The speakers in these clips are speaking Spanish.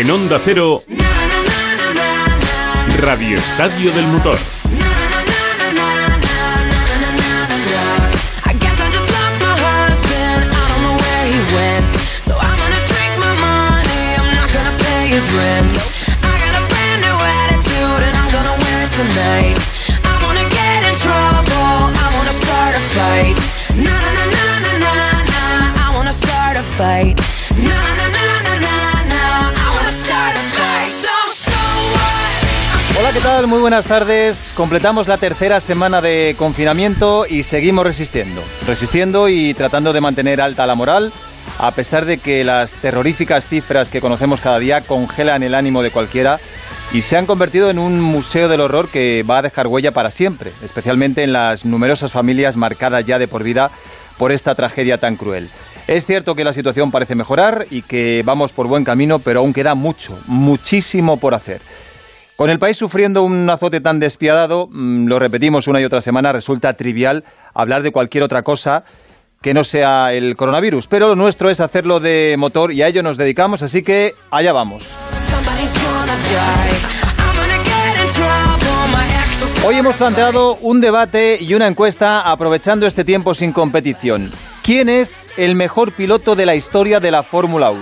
En Onda Cero, Radio Estadio del Motor. Fight. Hola, ¿qué tal? Muy buenas tardes. Completamos la tercera semana de confinamiento y seguimos resistiendo. Resistiendo y tratando de mantener alta la moral, a pesar de que las terroríficas cifras que conocemos cada día congelan el ánimo de cualquiera y se han convertido en un museo del horror que va a dejar huella para siempre, especialmente en las numerosas familias marcadas ya de por vida por esta tragedia tan cruel. Es cierto que la situación parece mejorar y que vamos por buen camino, pero aún queda mucho, muchísimo por hacer. Con el país sufriendo un azote tan despiadado, mm, lo repetimos una y otra semana, resulta trivial hablar de cualquier otra cosa que no sea el coronavirus. Pero lo nuestro es hacerlo de motor y a ello nos dedicamos, así que allá vamos. Hoy hemos planteado un debate y una encuesta aprovechando este tiempo sin competición. ¿Quién es el mejor piloto de la historia de la Fórmula 1?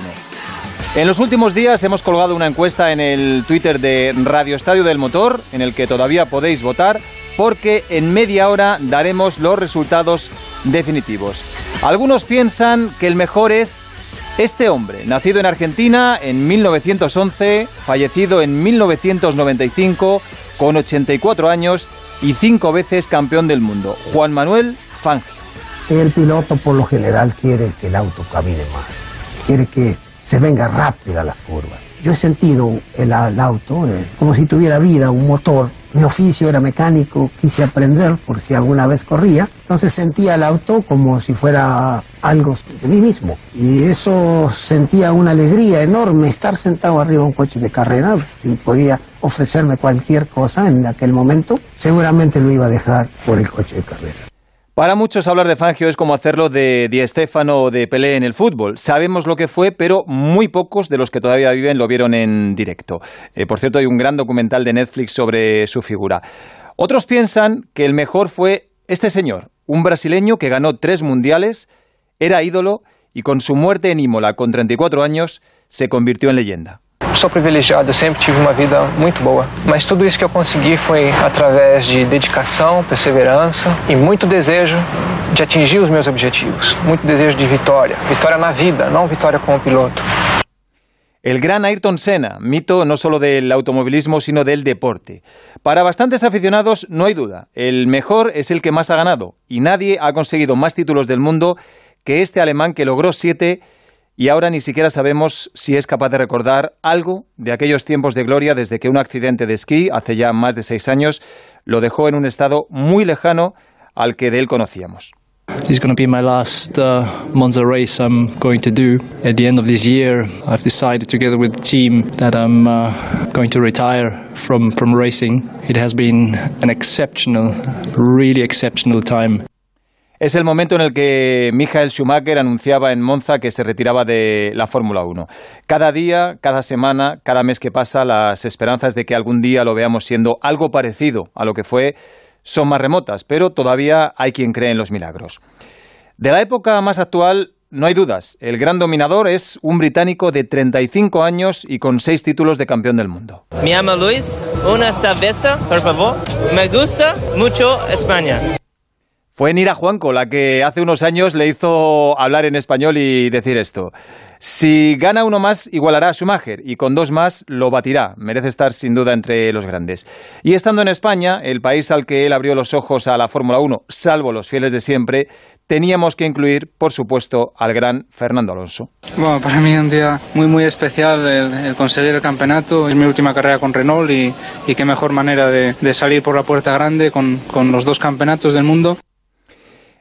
En los últimos días hemos colgado una encuesta en el Twitter de Radio Estadio del Motor, en el que todavía podéis votar, porque en media hora daremos los resultados definitivos. Algunos piensan que el mejor es este hombre, nacido en Argentina en 1911, fallecido en 1995, con 84 años y cinco veces campeón del mundo, Juan Manuel Fangio. El piloto por lo general quiere que el auto camine más, quiere que se venga rápida las curvas. Yo he sentido el, auto eh, como si tuviera vida, un motor. Mi oficio era mecánico, quise aprender por si alguna vez corría. Entonces sentía el auto como si fuera algo de mí mismo. Y eso sentía una alegría enorme estar sentado arriba de un coche de carrera. Si podía ofrecerme cualquier cosa en aquel momento, seguramente lo iba a dejar por el coche de carrera. Para muchos hablar de Fangio es como hacerlo de Di Stéfano o de Pelé en el fútbol. Sabemos lo que fue, pero muy pocos de los que todavía viven lo vieron en directo. Eh, por cierto, hay un gran documental de Netflix sobre su figura. Otros piensan que el mejor fue este señor, un brasileño que ganó tres mundiales, era ídolo y con su muerte en Imola con 34 años se convirtió en leyenda. Sou privilegiado, eu sempre tive uma vida muito boa. Mas tudo isso que eu consegui foi através de dedicação, perseverança e muito desejo de atingir os meus objetivos. Muito desejo de vitória. Vitória na vida, não vitória como piloto. El gran Ayrton Senna, mito no solo del automovilismo, sino del deporte. Para bastantes aficionados, no hay duda, el mejor es el que más ha ganado, y nadie ha conseguido más títulos del mundo que este alemán que logró siete y ahora ni siquiera sabemos si es capaz de recordar algo de aquellos tiempos de gloria desde que un accidente de esquí, hace ya más de seis años, lo dejó en un estado muy lejano al que de él conocíamos. This is going to be my last uh, Monza race I'm going to do. At the end of this year, I've decided together with the team that I'm uh, going to retire from, from racing. It has been an exceptional, really exceptional time. Es el momento en el que Michael Schumacher anunciaba en Monza que se retiraba de la Fórmula 1. Cada día, cada semana, cada mes que pasa, las esperanzas de que algún día lo veamos siendo algo parecido a lo que fue son más remotas, pero todavía hay quien cree en los milagros. De la época más actual, no hay dudas. El gran dominador es un británico de 35 años y con seis títulos de campeón del mundo. Me llamo Luis, una cerveza, por favor. Me gusta mucho España. Fue Nira Juanco la que hace unos años le hizo hablar en español y decir esto. Si gana uno más, igualará a Schumacher y con dos más lo batirá. Merece estar sin duda entre los grandes. Y estando en España, el país al que él abrió los ojos a la Fórmula 1, salvo los fieles de siempre, teníamos que incluir, por supuesto, al gran Fernando Alonso. Bueno, para mí es un día muy muy especial el, conseguir el campeonato. Es mi última carrera con Renault y, y qué mejor manera de, de salir por la puerta grande con, con los dos campeonatos del mundo.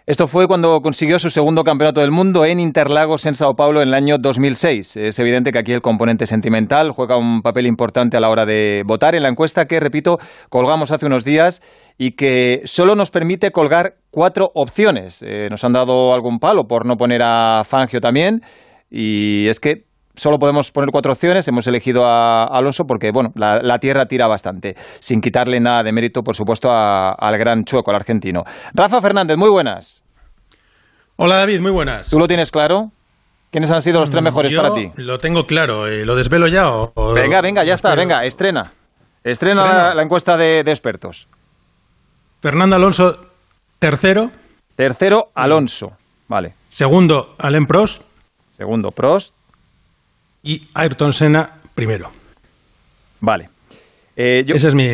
Esto fue cuando consiguió su segundo campeonato del mundo en Interlagos, en Sao Paulo, en el año 2006. Es evidente que aquí el componente sentimental juega un papel importante a la hora de votar en la encuesta que, repito, colgamos hace unos días y que solo nos permite colgar cuatro opciones. Eh, nos han dado algún palo por no poner a Fangio también y es que solo podemos poner cuatro opciones. Hemos elegido a Alonso porque, bueno, la, la tierra tira bastante, sin quitarle nada de mérito, por supuesto, a- al gran Chueco, al argentino. Rafa Fernández, muy buenas. Hola David, muy buenas. ¿Tú lo tienes claro? ¿Quiénes han sido los tres mejores Yo para ti? Lo tengo claro, eh, ¿lo desvelo ya o...? o- Venga, venga, ya está, espero? venga, estrena. Estrena la, la encuesta de, de expertos. Fernando Alonso, tercero. Tercero, Alonso. Vale. Segundo, Alain Prost. Segundo, Prost. Y Ayrton Senna, primero. Vale. Eh, yo- Esa es mi,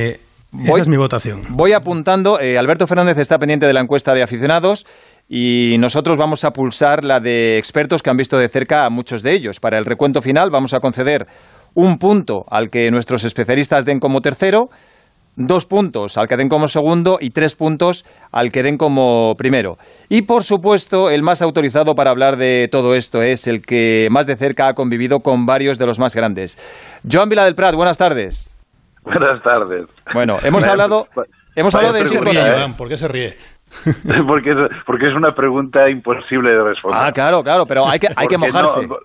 Voy- esa es mi votación. Voy apuntando. eh, Alberto Fernández está pendiente de la encuesta de aficionados y nosotros vamos a pulsar la de expertos que han visto de cerca a muchos de ellos. Para el recuento final vamos a conceder un punto al que nuestros especialistas den como tercero, dos puntos al que den como segundo y tres puntos al que den como primero. Y por supuesto, el más autorizado para hablar de todo esto es el que más de cerca ha convivido con varios de los más grandes. Joan Vila del Prat, buenas tardes. Buenas tardes. Bueno, hemos hablado, hemos hablado de ¿Por qué se cinco ríe, pregunta, nombres. Iván? ¿Por qué se ríe? porque, es, porque es una pregunta imposible de responder. Ah, claro, claro, pero hay que, hay que mojarse. no-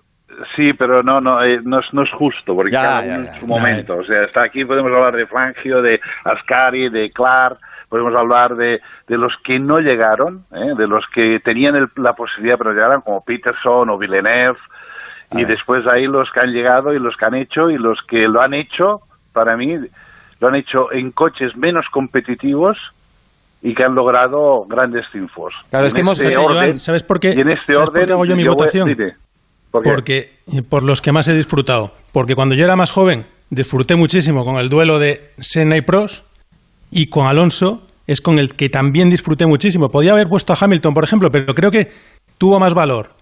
sí, pero no, no, eh, no, es, no es justo, porque Ya, cada ya, uno ya. en su momento. O sea, está aquí podemos hablar de Fangio, de Ascari, de Clark, podemos hablar de, de los que no llegaron, ¿eh? de los que tenían el- la posibilidad pero llegaron, como Peterson o Villeneuve, y después ahí los que han llegado y los que han hecho, y los que lo han hecho, para mí, lo han hecho en coches menos competitivos y que han logrado grandes triunfos. Claro, es que hemos- este orden- Joan, ¿sabes por qué? Y en este ¿Sabes por orden qué hago yo mi voy- votación? dime, ¿por? Porque eh, por los que más he disfrutado. Porque cuando yo era más joven disfruté muchísimo con el duelo de Senna y Prost y con Alonso es con el que también disfruté muchísimo. Podía haber puesto a Hamilton, por ejemplo, pero creo que tuvo más valor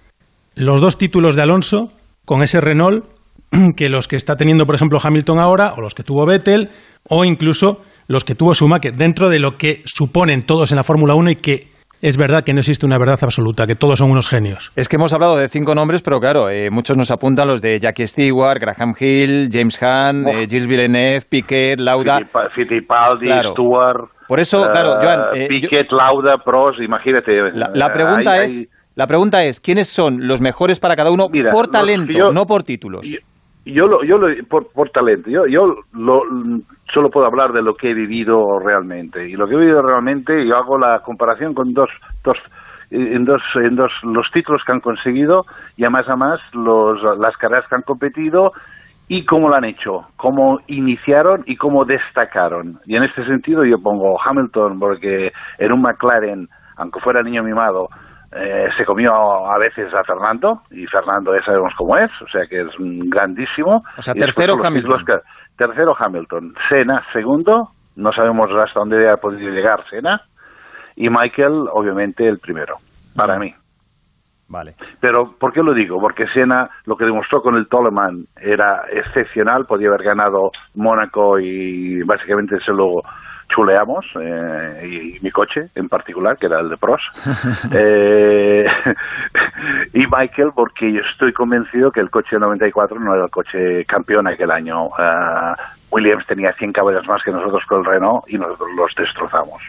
los dos títulos de Alonso con ese Renault que los que está teniendo, por ejemplo, Hamilton ahora, o los que tuvo Vettel, o incluso los que tuvo Schumacher, dentro de lo que suponen todos en la Fórmula 1 y que es verdad que no existe una verdad absoluta, que todos son unos genios. Es que hemos hablado de cinco nombres, pero claro, eh, muchos nos apuntan los de Jackie Stewart, Graham Hill, James Hunt, eh, Gilles Villeneuve, Piquet, Lauda. Fittipa- Fittipaldi, Claro. Stewart. Por eso, eh, claro, Joan, eh, Piquet, Lauda, Prost, imagínate. La, la eh, pregunta hay- es, la pregunta es, ¿quiénes son los mejores para cada uno Mira, por talento, yo- no por títulos? Yo, yo lo, yo lo, por, por talento, yo, yo lo, solo puedo hablar de lo que he vivido realmente. Y lo que he vivido realmente, yo hago la comparación con dos, dos en dos, en dos los títulos que han conseguido y además a más los, las carreras que han competido y cómo lo han hecho, cómo iniciaron y cómo destacaron. Y en este sentido yo pongo Hamilton porque en un McLaren, aunque fuera niño mimado, eh, se comió a veces a Fernando y Fernando ya sabemos cómo es, o sea que es grandísimo. O sea, tercero Hamilton. que- tercero Hamilton, Senna segundo, no sabemos hasta dónde ha podido llegar Senna y Michael obviamente el primero para mí. Vale. Pero, ¿por qué lo digo? Porque Senna, lo que demostró con el Toleman era excepcional, podía haber ganado Mónaco y básicamente se lo chuleamos, eh, y, y mi coche en particular, que era el de Pros. Eh, y Michael, porque yo estoy convencido que el coche 94 no era el coche campeón aquel año. Ah, Williams tenía 100 caballos más que nosotros con el Renault y nosotros los destrozamos.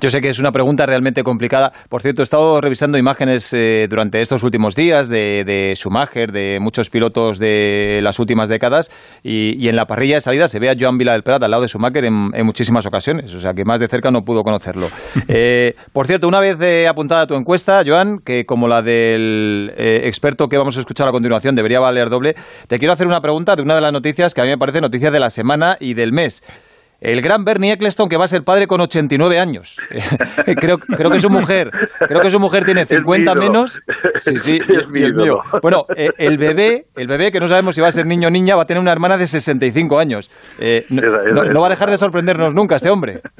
Yo sé que es una pregunta realmente complicada. Por cierto, he estado revisando imágenes eh, durante estos últimos días de, de Schumacher, de muchos pilotos de las últimas décadas, y, y en la parrilla de salida se ve a Joan Vila del Prat al lado de Schumacher en, en muchísimas ocasiones, o sea que más de cerca no pudo conocerlo. Eh, por cierto, una vez eh, apuntada tu encuesta, Joan, que como la del eh, experto que vamos a escuchar a continuación debería valer doble, te quiero hacer una pregunta de una de las noticias que a mí me parece noticia de la semana y del mes. El gran Bernie Eccleston, que va a ser padre con 89 años. creo, creo que su mujer, creo que su mujer tiene Es mi 50 ídolo. menos. Sí, sí, Es mío. Bueno, eh, el bebé, el bebé que no sabemos si va a ser niño o niña, va a tener una hermana de 65 años. Eh, no, no- no va a dejar de sorprendernos nunca este hombre.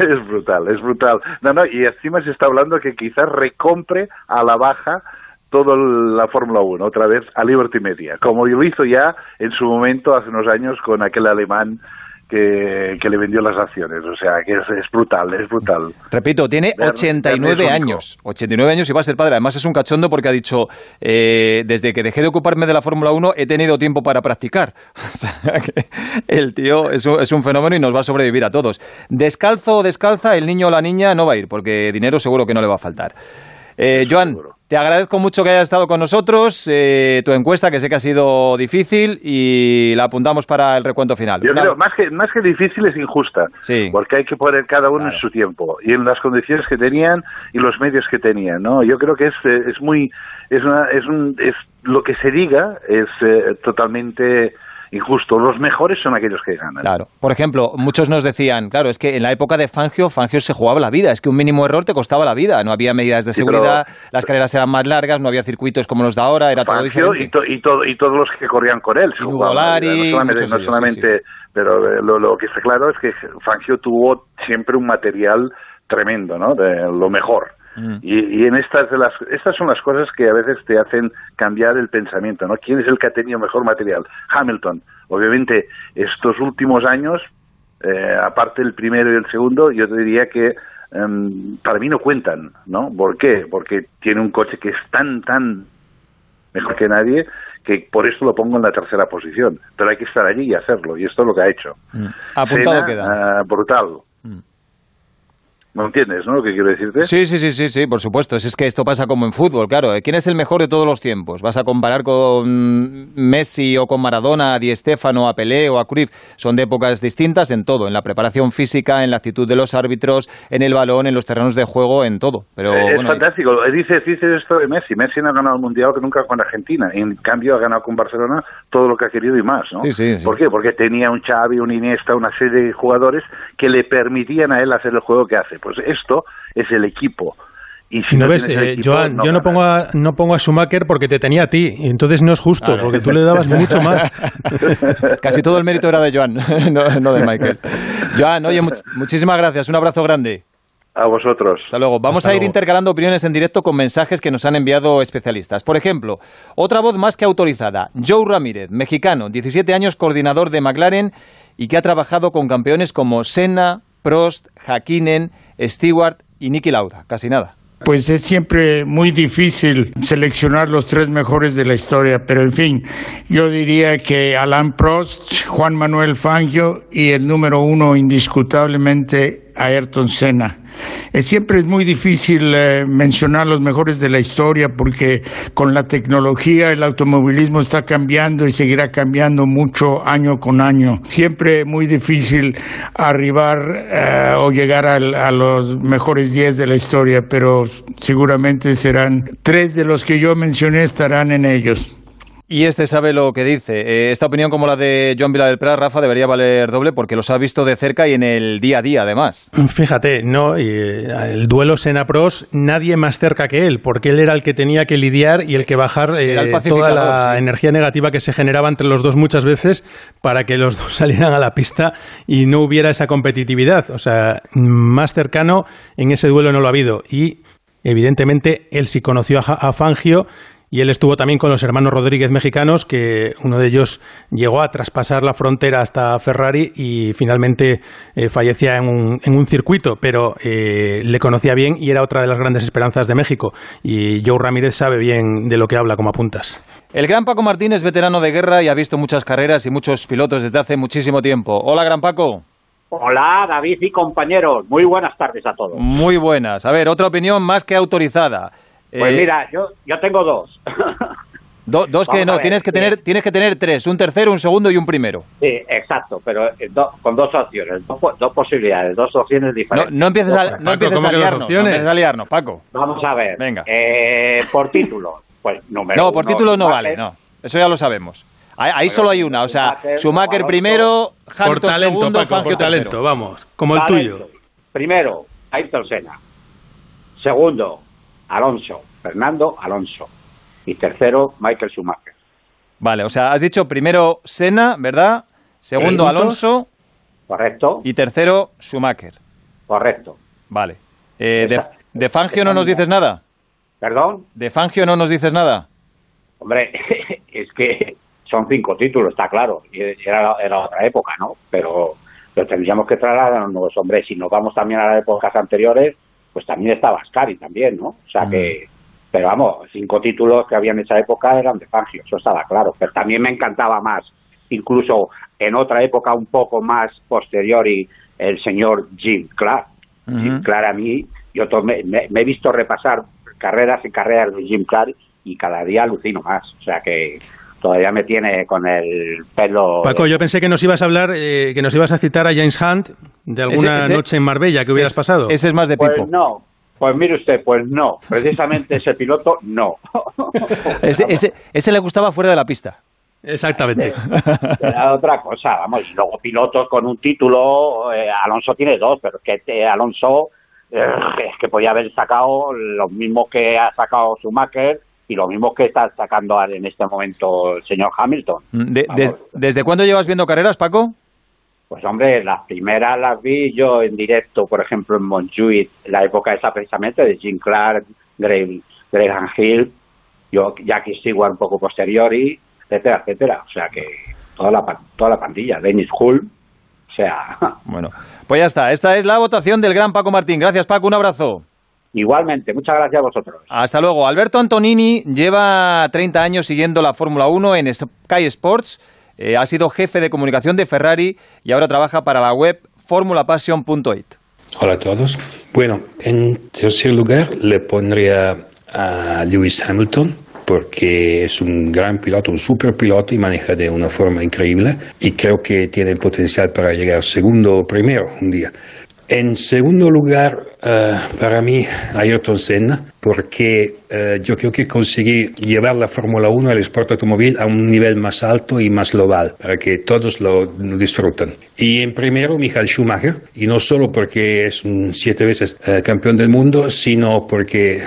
Es brutal, es brutal. No, no, y encima se está hablando que quizás recompre a la baja toda la Fórmula 1, otra vez a Liberty Media, como lo hizo ya en su momento hace unos años con aquel alemán que, que le vendió las acciones. O sea, que es, es brutal, es brutal. Repito, tiene Bernie- 89 Bernie es años. 89 años y va a ser padre. Además es un cachondo porque ha dicho, eh, desde que dejé de ocuparme de la Fórmula 1 he tenido tiempo para practicar. O sea, que el tío es un, es un fenómeno y nos va a sobrevivir a todos. Descalzo o descalza, el niño o la niña no va a ir porque dinero seguro que no le va a faltar. Eh, Joan, te agradezco mucho que hayas estado con nosotros, eh, tu encuesta, que sé que ha sido difícil, y la apuntamos para el recuento final. Yo Una- creo, más que, más que difícil, es injusta. Sí. Porque hay que poner cada uno en su tiempo y en las condiciones que tenían y los medios que tenían, ¿no? Yo creo que es, eh, es muy... Es, una, es, un, es Lo que se diga es eh, totalmente injusto. Los mejores son aquellos que ganan. Claro. Por ejemplo, muchos nos decían, claro, es que en la época de Fangio, Fangio se jugaba la vida. Es que un mínimo error te costaba la vida. No había medidas de Sí, pero- seguridad, las carreras eran más largas, no había circuitos como los de ahora, era todo diferente. y, to- y, todo- y todos los que corrían con él. Hugo Lari, no solamente, pero eh, lo, lo que está claro es que Fangio tuvo siempre un material tremendo, ¿no? De lo mejor. Mm. Y, y en estas de las estas son las cosas que a veces te hacen cambiar el pensamiento, ¿no? ¿Quién es el que ha tenido mejor material? Hamilton. Obviamente estos últimos años, eh, aparte el primero y el segundo, yo te diría que em, para mí no cuentan, ¿no? ¿Por qué? Porque tiene un coche que es tan tan mejor que nadie que por eso lo pongo en la tercera posición. Pero hay que estar allí y hacerlo y esto es lo que ha hecho. Mm. Apuntado Senna, queda. ah, brutal. ¿No entiendes, no? Lo que quiero decirte. Sí, sí, sí, sí, sí, por supuesto. Si es que esto pasa como en fútbol, claro. ¿Quién es el mejor de todos los tiempos? ¿Vas a comparar con Messi o con Maradona, a Di Stéfano, a Pelé o a Cruyff? Son de épocas distintas en todo, en la preparación física, en la actitud de los árbitros, en el balón, en los terrenos de juego, en todo. Pero Eh, es bueno, fantástico. Dices, dices esto de Messi. Messi no ha ganado el Mundial que nunca con Argentina. En cambio, ha ganado con Barcelona todo lo que ha querido y más, ¿no? Sí, sí, sí. ¿Por qué? Porque tenía un Xavi, un Iniesta, una serie de jugadores que le permitían a él hacer el juego que hace. Pues esto es el equipo. Y si ¿No no, ves, eh, equipo, Joan, yo no pongo, a, no pongo a Schumacher porque te tenía a ti, y entonces no es justo, Claro. porque tú le dabas mucho más. casi todo el mérito era de Joan, no, no de Michael. Joan, oye, much- muchísimas gracias. Un abrazo grande. A vosotros. Hasta luego. Vamos Hasta a ir luego. intercalando opiniones en directo con mensajes que nos han enviado especialistas. Por ejemplo, otra voz más que autorizada, Joe Ramírez, mexicano, 17 años, coordinador de McLaren y que ha trabajado con campeones como Senna, Prost, Hakkinen, Stewart y Niki Lauda. Casi nada. Pues es siempre muy difícil seleccionar los tres mejores de la historia, pero en fin, yo diría que Alain Prost, Juan Manuel Fangio y el número uno indiscutablemente Ayrton Senna. Es siempre es muy difícil eh, mencionar los mejores de la historia porque con la tecnología el automovilismo está cambiando y seguirá cambiando mucho año con año. Siempre muy difícil arribar eh, o llegar al- a los mejores 10 de la historia, pero seguramente serán tres de los que yo mencioné estarán en ellos. Y este sabe lo que dice. Eh, esta opinión como la de Joan Vila del Prat, Rafa, debería valer doble porque los ha visto de cerca y en el día a día, además. Fíjate, no, y, eh, el duelo Sena-Pros, nadie más cerca que él, porque él era el que tenía que lidiar y el que bajar eh, toda la sí. energía negativa que se generaba entre los dos muchas veces para que los dos salieran a la pista y no hubiera esa competitividad. O sea, más cercano en ese duelo no lo ha habido. Y evidentemente él sí conoció a Fangio y él estuvo también con los hermanos Rodríguez mexicanos, que uno de ellos llegó a traspasar la frontera hasta Ferrari y finalmente eh, fallecía en un, en un circuito, pero eh, le conocía bien y era otra de las grandes esperanzas de México. Y Joe Ramírez sabe bien de lo que habla como apuntas. El gran Paco Martín es veterano de guerra y ha visto muchas carreras y muchos pilotos desde hace muchísimo tiempo. Hola, gran Paco. Hola, David y compañeros. Muy buenas tardes a todos. Muy buenas. A ver, otra opinión más que autorizada. Pues Eh, mira, yo, yo tengo dos. do- dos que vamos no, ver, tienes que, tener, tienes que tener tres, un tercero, un segundo y un primero. Sí, exacto, pero eh, do- con dos opciones, dos, po- dos posibilidades, dos opciones diferentes. no empieces a, no Paco, empieces ¿cómo a liarnos, no empieces a liarnos, Paco. Vamos a ver. Venga. Eh, por título, pues número No, por uno, título no vale, no. Eso ya lo sabemos. Ahí, ahí solo hay una, o sea, Schumacher, primero, por Hamilton talento, segundo, Paco, Fangio por talento, tercero. vamos, como el Talento. tuyo. Primero, Ayrton Senna. Segundo, Alonso. Fernando Alonso. Y tercero, Michael Schumacher. Vale, o sea, has dicho primero Senna, ¿verdad? Segundo. Alonso ¿Correcto? y tercero Schumacher. Correcto. Vale. Eh, de, Esa- de Fangio no nos dices nada? ¿Perdón? ¿De Fangio no nos dices nada? Hombre, es que son cinco títulos, está claro. Era, era otra época, ¿no? Pero lo tendríamos que trasladarnos, hombre, si nos vamos también a las épocas anteriores, pues también estaba Ascari también, ¿no? O sea que, pero vamos, cinco títulos que había en esa época eran de Fangio, eso estaba claro. Pero también me encantaba más, incluso en otra época un poco más posterior, y el señor Jim Clark. Jim Ujú. Clark a mí, yo tomé- me, me he visto repasar carreras y carreras de Jim Clark y cada día alucino más. O sea que todavía me tiene con el pelo... Paco, yo pensé que nos ibas a hablar, eh, que nos ibas a citar a James Hunt de alguna Ese- ese- noche en Marbella que hubieras Es- pasado. Ese es más de Pues Pipo. no, pues mire usted, pues no. Precisamente ese piloto, no. Ese, ese- ese le gustaba fuera de la pista. Exactamente. Era otra cosa, vamos, y luego pilotos con un título, eh, Alonso tiene dos, pero es que eh, Alonso eh, es que podía haber sacado los mismos que ha sacado Schumacher y los mismos que está sacando en este momento el señor Hamilton. De- des- ¿Desde cuándo llevas viendo carreras, Paco? Pues hombre, las primeras las vi yo en directo, por ejemplo, en Montjuic, la época esa precisamente de Jim Clark, Greg, Graham Hill, yo Jackie Stewart un poco posteriori, etcétera, etcétera. O sea que toda la, toda la pandilla, Dennis Hull, o sea, Bueno, pues ya está. Esta es la votación del gran Paco Martín. Gracias, Paco. Un abrazo. Igualmente, muchas gracias a vosotros. Hasta luego. Alberto Antonini lleva 30 años siguiendo la Fórmula 1 en Sky Sports. Eh, ha sido jefe de comunicación de Ferrari y ahora trabaja para la web formulapassion.it. Hola a todos. Bueno, en tercer lugar le pondría a Lewis Hamilton porque es un gran piloto, un super piloto y maneja de una forma increíble y creo que tiene potencial para llegar segundo o primero un día. En segundo lugar, eh, para mí, Ayrton Senna, porque eh, yo creo que conseguí llevar la Fórmula 1 al sport automóvil a un nivel más alto y más global, para que todos lo, disfruten. Y en primero, Michael Schumacher, y no solo porque es un siete veces eh, campeón del mundo, sino porque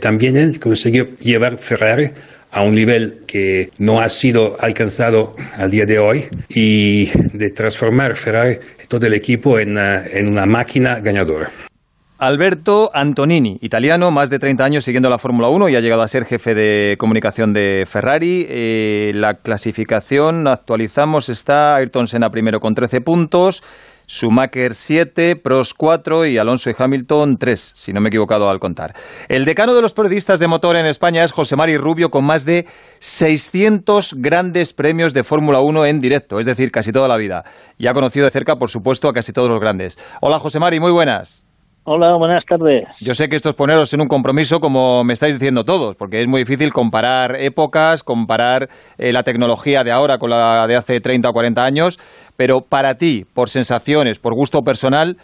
también él consiguió llevar Ferrari a un nivel que no ha sido alcanzado al día de hoy y de transformar Ferrari, todo el equipo, en, eh, en una máquina ganadora. Alberto Antonini, italiano, más de 30 años siguiendo la Fórmula 1 y ha llegado a ser jefe de comunicación de Ferrari. Eh, la clasificación, actualizamos, está Ayrton Senna primero con 13 puntos, Schumacher 7, Prost 4 y Alonso y Hamilton 3, si no me he equivocado al contar. El decano de los periodistas de motor en España es José Mari Rubio con más de 600 grandes premios de Fórmula 1 en directo, es decir, casi toda la vida. Y ha conocido de cerca, por supuesto, a casi todos los grandes. Hola José Mari, muy buenas. Hola, buenas tardes. Yo sé que esto es poneros en un compromiso, como me estáis diciendo todos, porque es muy difícil comparar épocas, comparar eh, la tecnología de ahora con la de hace 30 o 40 años, pero para ti, por sensaciones, por gusto personal,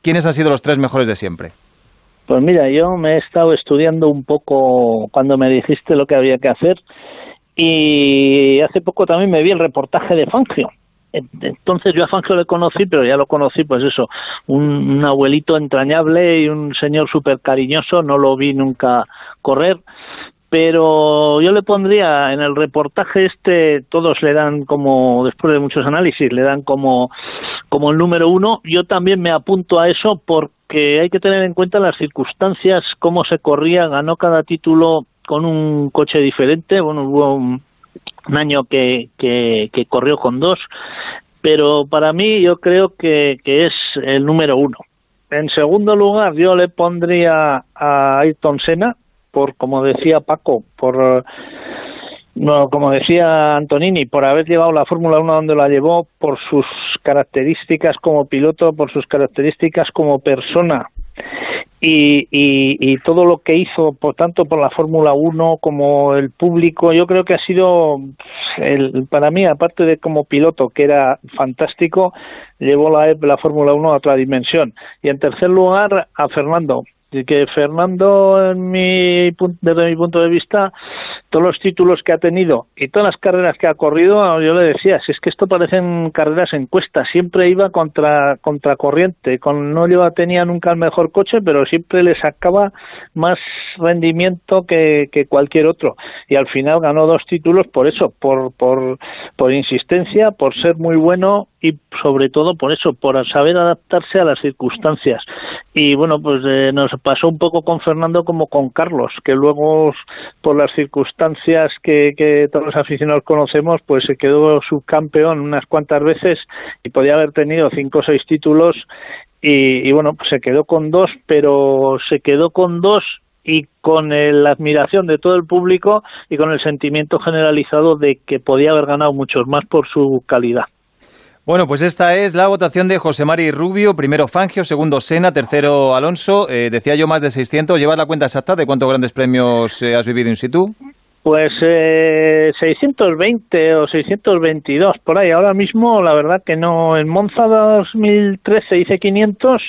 ¿quiénes han sido los tres mejores de siempre? Pues mira, yo me he estado estudiando un poco cuando me dijiste lo que había que hacer y hace poco también me vi el reportaje de Fangio. Entonces yo a Fangio le conocí, pero ya lo conocí, pues eso, un, abuelito entrañable y un señor súper cariñoso, no lo vi nunca correr, pero yo le pondría en el reportaje este, todos le dan como, después de muchos análisis, le dan como, como el número uno, yo también me apunto a eso porque hay que tener en cuenta las circunstancias, cómo se corría, ganó cada título con un coche diferente, bueno, hubo un, un año que, que, que corrió con dos, pero para mí yo creo que, que es el número uno. En segundo lugar, yo le pondría a Ayrton Senna, por como decía Paco, por no, como decía Antonini, por haber llevado la Fórmula 1 donde la llevó, por sus características como piloto, por sus características como persona y, y, y todo lo que hizo, por tanto por la Fórmula 1 como el público, yo creo que ha sido, el, para mí, aparte de como piloto, que era fantástico, llevó la, la Fórmula 1 a otra dimensión. Y en tercer lugar, a Fernando, que Fernando, en mi, desde mi punto de vista, todos los títulos que ha tenido y todas las carreras que ha corrido, yo le decía, si es que esto parecen carreras encuestas, siempre iba contra, contra corriente, con, no lleva, tenía nunca el mejor coche, pero siempre le sacaba más rendimiento que, que cualquier otro. Y al final ganó dos títulos por eso, por, por, por insistencia, por ser muy bueno y sobre todo por eso, por saber adaptarse a las circunstancias. Y bueno, pues eh, nos pasó un poco con Fernando como con Carlos, que luego por las circunstancias que, todos los aficionados conocemos, pues se quedó subcampeón unas cuantas veces y podía haber tenido cinco o seis títulos y, y bueno, pues se quedó con dos, pero se quedó con dos y con el- la admiración de todo el público y con el sentimiento generalizado de que podía haber ganado muchos más por su calidad. Bueno, pues esta es la votación de José Mari Rubio, primero Fangio, segundo Sena, tercero Alonso. Eh, decía yo más de 600. ¿Llevas la cuenta exacta de cuántos grandes premios eh, has vivido in situ? Pues eh, 620 o 622 por ahí. Ahora mismo, la verdad que no. En Monza 2013 hice 500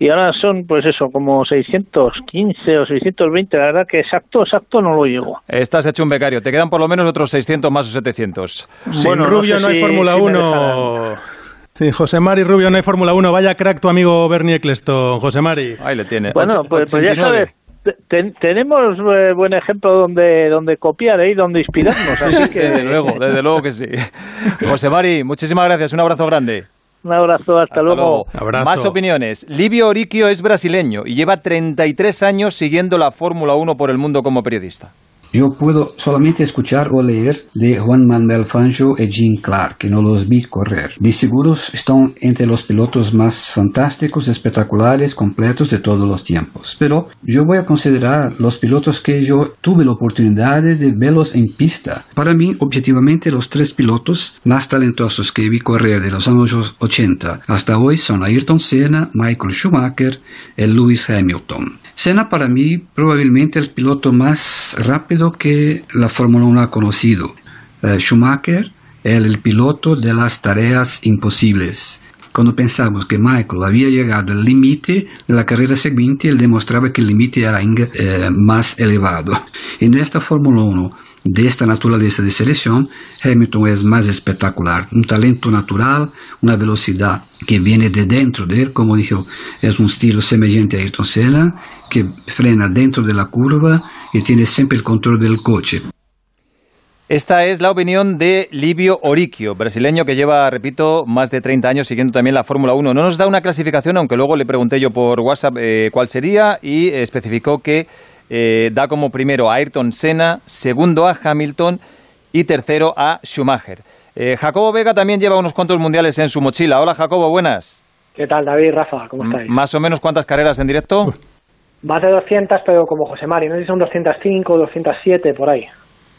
y ahora son, pues eso, como 615 o 620. La verdad que exacto, exacto no lo llego. Estás hecho un becario. Te quedan por lo menos otros 600 más o 700. Sin Bueno, no Rubio sé no, hay si- Fórmula si me 1. Sin José Mari Rubio no hay Fórmula 1. Vaya crack tu amigo Bernie Eccleston, José Mari. Ahí le tiene. Bueno, pues, pues ya sabes. Te- ten- tenemos eh, buen ejemplo donde donde copiar ¿eh? y donde inspirarnos. Así que Desde luego, desde luego que sí. José Mari, muchísimas gracias. Un abrazo grande. un abrazo, hasta, luego. Más opiniones. Livio Oriquio es brasileño y lleva 33 años siguiendo la Fórmula 1 por el mundo como periodista. Yo puedo solamente escuchar o leer de Juan Manuel Fangio y Jim Clark, que no los vi correr. De seguros están entre los pilotos más fantásticos, espectaculares, completos de todos los tiempos. Pero yo voy a considerar los pilotos que yo tuve la oportunidad de verlos en pista. Para mí, objetivamente, los tres pilotos más talentosos que vi correr de los años 80 hasta hoy son Ayrton Senna, Michael Schumacher y Lewis Hamilton. Senna para mí probablemente el piloto más rápido que la Fórmula 1 ha conocido. Eh, Schumacher es el piloto de las tareas imposibles. Cuando pensamos que Michael había llegado al límite de la carrera siguiente, él demostraba que el límite era eh, más elevado. En esta Fórmula 1 de esta naturaleza de selección, Hamilton es más espectacular, un talento natural, una velocidad que viene de dentro de él, como dijo, es un estilo semejante a Ayrton Senna, que frena dentro de la curva y tiene siempre el control del coche. Esta es la opinión de Livio Oriquio, brasileño que lleva, repito, más de 30 años siguiendo también la Fórmula 1. No nos da una clasificación, aunque luego le pregunté yo por WhatsApp eh, cuál sería y especificó que eh, da como primero a Ayrton Senna, segundo a Hamilton y tercero a Schumacher. Eh, Jacobo Vega también lleva unos cuantos mundiales en su mochila. Hola Jacobo, buenas. ¿Qué tal, David, Rafa? ¿Cómo estáis? Más o menos cuántas carreras en directo. Más de 200, pero como José Mari, no sé si son 205 o 207 por ahí.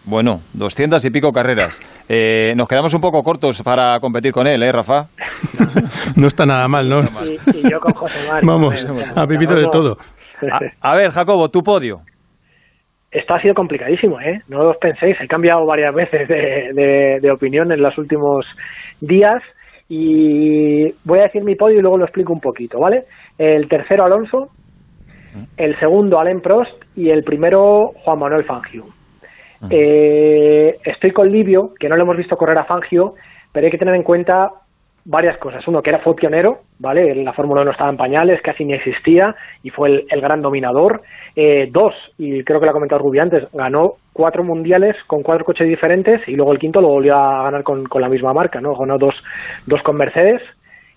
Bueno, 200 y pico carreras. Eh, nos quedamos un poco cortos para competir con él, ¿eh, Rafa? No está nada mal, ¿no? Y, y yo con José Mari. Vamos, ha vivido de todo. A, a ver, Jacobo, tu podio. Esto ha sido complicadísimo, ¿eh? No os penséis, he cambiado varias veces de, de- de opinión en los últimos días y voy a decir mi podio y luego lo explico un poquito, ¿vale? El tercero Alonso, el segundo Alain Prost y el primero Juan Manuel Fangio. Eh, estoy con Livio, que no lo hemos visto correr a Fangio, pero hay que tener en cuenta varias cosas. Uno, que era fue pionero, ¿vale? La Fórmula 1 estaba en pañales, casi ni existía y fue el, gran dominador. Eh, dos, y creo que lo ha comentado Rubio antes, ganó cuatro mundiales con cuatro coches diferentes y luego el quinto lo volvió a ganar con, con la misma marca, ¿no? Ganó dos, dos con Mercedes.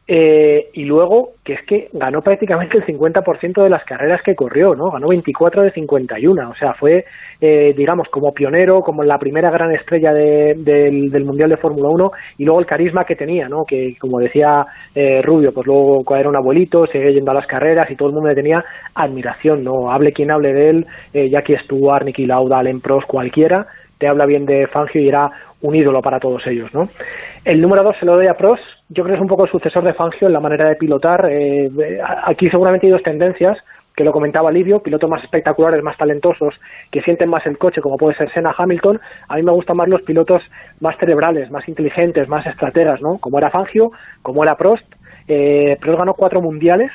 Eh, y luego, que es que ganó prácticamente el 50% de las carreras que corrió, ¿no? Ganó 24 de 51, o sea, fue, eh, digamos, como pionero, como la primera gran estrella de- del, Mundial de Fórmula 1, y luego el carisma que tenía, ¿no? Que, como decía eh, Rubio, pues luego era un abuelito, seguía yendo a las carreras y todo el mundo le tenía admiración, ¿no? Hable quien hable de él, eh, Jackie Stewart, Niki Lauda, Alain Prost, cualquiera, te habla bien de Fangio y era un ídolo para todos ellos, ¿no? El número dos se lo doy a Prost, yo creo que es un poco el sucesor de Fangio en la manera de pilotar. eh, aquí seguramente hay dos tendencias, que lo comentaba Livio, pilotos más espectaculares, más talentosos, que sienten más el coche, como puede ser Senna Hamilton. A mí me gustan más los pilotos más cerebrales, más inteligentes, más estrategas, ¿no? Como era Fangio, como era Prost. Eh, Prost ganó cuatro mundiales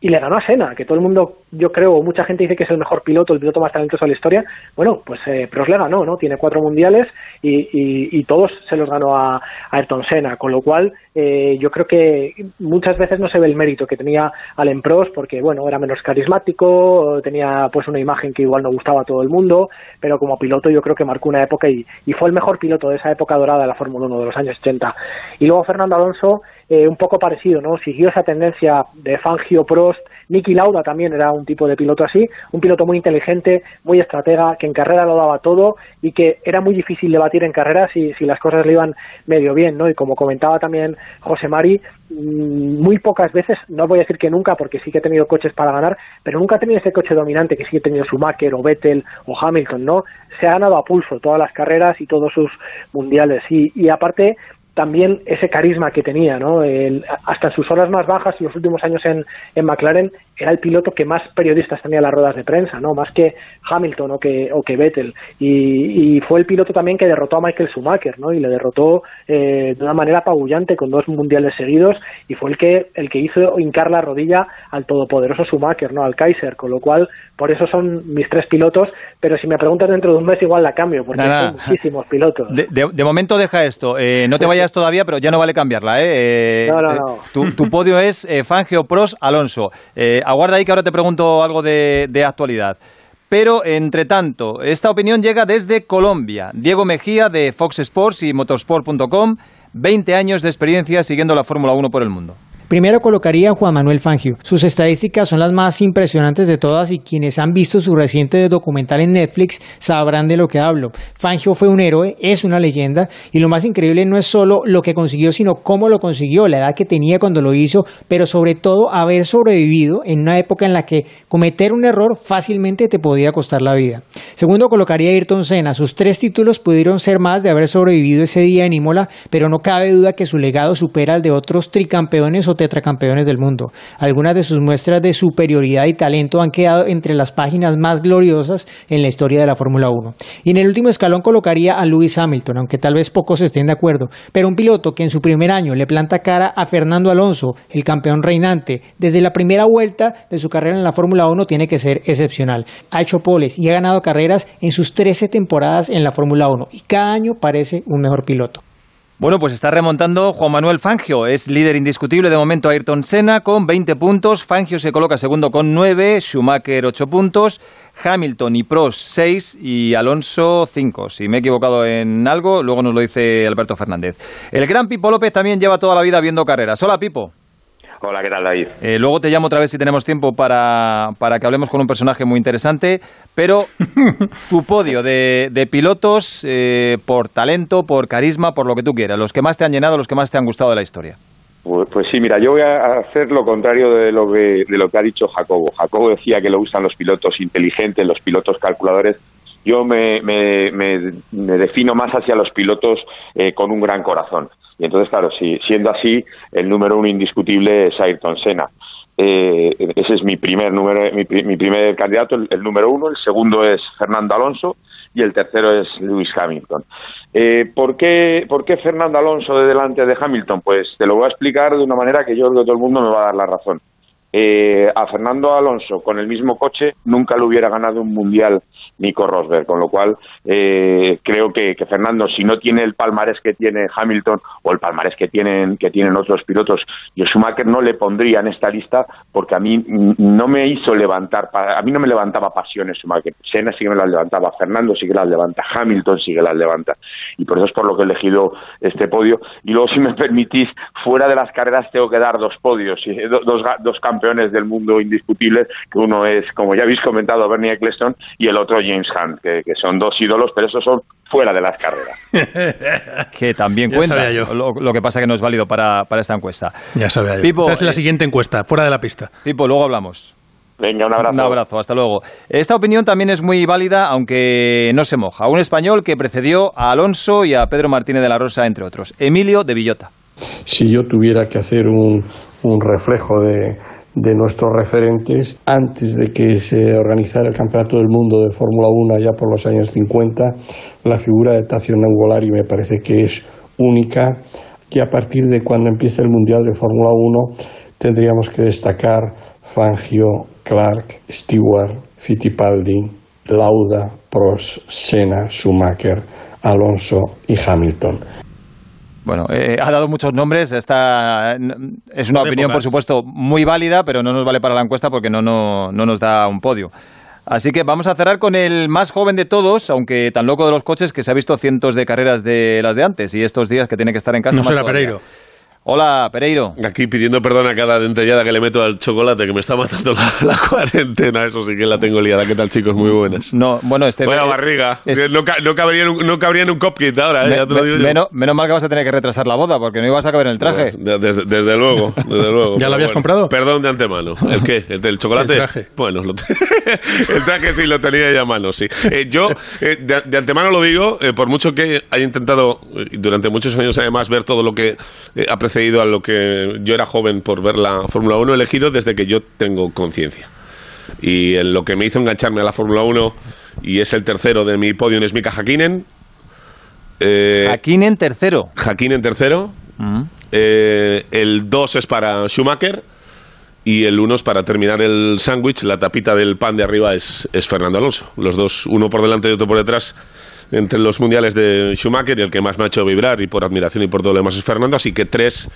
y le ganó a Senna, que todo el mundo, yo creo, mucha gente dice que es el mejor piloto, el piloto más talentoso de la historia. Bueno, pues eh, Prost le ganó, ¿no? Tiene cuatro mundiales y, y- y todos se los ganó a, Ayrton Senna, con lo cual eh, yo creo que muchas veces no se ve el mérito que tenía Alain Prost porque, bueno, era menos carismático, tenía pues una imagen que igual no gustaba a todo el mundo, pero como piloto yo creo que marcó una época y, y fue el mejor piloto de esa época dorada de la Fórmula 1 de los años 80. Y luego Fernando Alonso, eh, un poco parecido, ¿no? Siguió esa tendencia de Fangio, Prost, Niki Lauda también era un tipo de piloto así, un piloto muy inteligente, muy estratega, que en carrera lo daba todo y que era muy difícil debatir en carrera si, si las cosas le iban medio bien, ¿no? Y como comentaba también José Mari, mm, muy pocas veces, no voy a decir que nunca, porque sí que ha tenido coches para ganar, pero nunca ha tenido ese coche dominante que sí ha tenido Schumacher o Vettel o Hamilton, ¿no? Se ha ganado a pulso todas las carreras y todos sus mundiales. Y, y aparte, también ese carisma que tenía, ¿no? El- hasta en sus horas más bajas y los últimos años en, en McLaren era el piloto que más periodistas tenía en las ruedas de prensa, ¿no? Más que Hamilton o que, o que Vettel. Y, y fue el piloto también que derrotó a Michael Schumacher, ¿no? Y le derrotó eh, de una manera apabullante con dos mundiales seguidos y fue el que, el que hizo hincar la rodilla al todopoderoso Schumacher, ¿no? Al Kaiser, con lo cual, por eso son mis tres pilotos, pero si me preguntas dentro de un mes igual la cambio, porque son muchísimos pilotos. De, de- de momento deja esto. Eh, no te vayas todavía, pero ya no vale cambiarla. ¿eh? Eh, No, no, eh, no. Tu, tu podio es eh, Fangio, Pros, Alonso. Eh, aguarda ahí que ahora te pregunto algo de, de actualidad. Pero, entre tanto, esta opinión llega desde Colombia. Diego Mejía, de Fox Sports y Motorsport.com, 20 años de experiencia siguiendo la Fórmula 1 por el mundo. Primero colocaría a Juan Manuel Fangio. Sus estadísticas son las más impresionantes de todas y quienes han visto su reciente documental en Netflix sabrán de lo que hablo. Fangio fue un héroe, es una leyenda y lo más increíble no es solo lo que consiguió, sino cómo lo consiguió, la edad que tenía cuando lo hizo, pero sobre todo haber sobrevivido en una época en la que cometer un error fácilmente te podía costar la vida. Segundo colocaría a Ayrton Senna. Sus tres títulos pudieron ser más de haber sobrevivido ese día en Imola, pero no cabe duda que su legado supera al de otros tricampeones o tetracampeones del mundo. Algunas de sus muestras de superioridad y talento han quedado entre las páginas más gloriosas en la historia de la Fórmula 1. Y en el último escalón colocaría a Lewis Hamilton, aunque tal vez pocos estén de acuerdo, pero un piloto que en su primer año le planta cara a Fernando Alonso, el campeón reinante, desde la primera vuelta de su carrera en la Fórmula 1 tiene que ser excepcional. Ha hecho poles y ha ganado carreras en sus 13 temporadas en la Fórmula 1 y cada año parece un mejor piloto. Bueno, pues está remontando Juan Manuel Fangio. Es líder indiscutible de momento Ayrton Senna con 20 puntos. Fangio se coloca segundo con 9. Schumacher 8 puntos. Hamilton y Prost 6 y Alonso 5. Si me he equivocado en algo, luego nos lo dice Alberto Fernández. El gran Pipo López también lleva toda la vida viendo carreras. Hola Pipo. Hola, ¿qué tal, David? Eh, luego te llamo otra vez si tenemos tiempo para, para que hablemos con un personaje muy interesante, pero tu podio de, de pilotos eh, por talento, por carisma, por lo que tú quieras, los que más te han llenado, los que más te han gustado de la historia. Pues, pues sí, mira, yo voy a hacer lo contrario de lo que de lo que ha dicho Jacobo. Jacobo decía que lo usan los pilotos inteligentes, los pilotos calculadores. Yo me, me, me- me defino más hacia los pilotos eh, con un gran corazón. Y entonces, claro, si, siendo así, el número uno indiscutible es Ayrton Senna. Eh, ese es mi primer número, mi, mi primer candidato, el, número uno. El segundo es Fernando Alonso y el tercero es Lewis Hamilton. Eh, ¿por, qué, ¿Por qué Fernando Alonso de delante de Hamilton? Pues te lo voy a explicar de una manera que yo creo que todo el mundo me va a dar la razón. Eh, a Fernando Alonso con el mismo coche nunca le hubiera ganado un mundial Nico Rosberg, con lo cual eh, creo que, que Fernando, si no tiene el palmarés que tiene Hamilton o el palmarés que tienen que tienen otros pilotos, yo Schumacher no le pondría en esta lista porque a mí no me hizo levantar, a mí no me levantaba pasiones Schumacher, Senna sí que me las levantaba, Fernando sí que las levanta, Hamilton sí que las levanta. Y por eso es por lo que he elegido este podio. Y luego si me permitís fuera de las carreras tengo que dar dos podios do- dos, ga- dos campeones del mundo indiscutibles que uno es como ya habéis comentado Bernie Eccleston y el otro James Hunt que, que son dos ídolos pero esos son fuera de las carreras Que también cuenta. yo. Lo, lo que pasa que no es válido para, para esta encuesta. Ya sabía yo. Pipo, Esa es la eh, siguiente encuesta, fuera de la pista. Pipo, luego hablamos. Venga, un abrazo. Un abrazo, hasta luego. Esta opinión también es muy válida, aunque no se moja. Un español que precedió a Alonso y a Pedro Martínez de la Rosa, entre otros. Emilio de Villota. si yo tuviera que hacer un, un reflejo de, de nuestros referentes, antes de que se organizara el Campeonato del Mundo de Fórmula 1 allá por los años 50, la figura de Tazio Nangolari me parece que es única, que a partir de cuando empiece el Mundial de Fórmula 1 tendríamos que destacar Fangio, Clark, Stewart, Fittipaldi, Lauda, Prost, Senna, Schumacher, Alonso y Hamilton. Bueno, eh, ha dado muchos nombres. Esta es una opinión, por supuesto, muy válida, pero no nos vale para la encuesta porque no, no, no nos da un podio. Así que vamos a cerrar con el más joven de todos, aunque tan loco de los coches que se ha visto cientos de carreras de las de antes y estos días que tiene que estar en casa. No más será todavía. Pereiro. Hola, Pereiro. Aquí pidiendo perdón a cada dentellada que le meto al chocolate, que me está matando la, la cuarentena. Eso sí que la tengo liada. ¿Qué tal, chicos? Muy buenas. No, bueno, este... Buena barriga. No, ca- no cabría en un, no cabría en un cupcake ahora, ¿eh? Me- Ya te lo me- digo yo. menos, menos mal que vas a tener que retrasar la boda, porque no ibas a caber en el traje. De- Desde, desde luego, desde luego. ¿Ya lo habías comprado? Perdón de antemano. ¿El qué? ¿El del chocolate? El traje. Bueno, lo el traje sí lo tenía ya a mano, sí. Eh, yo, eh, de, de antemano lo digo, eh, por mucho que haya intentado durante muchos años además ver todo lo que eh, ha precedido a lo que yo era joven por ver la Fórmula 1, he elegido desde que yo tengo conciencia. Y en lo que me hizo engancharme a la Fórmula 1, y es el tercero de mi podio, es Mika Hakkinen. Eh, Hakkinen tercero. Hakkinen tercero. Mm. Eh, el 2 es para Schumacher y el 1 es para terminar el sándwich. La tapita del pan de arriba es, es Fernando Alonso. Los dos, uno por delante y otro por detrás, entre los mundiales de Schumacher y el que más me ha hecho vibrar y por admiración y por todo lo demás es Fernando. Así que tres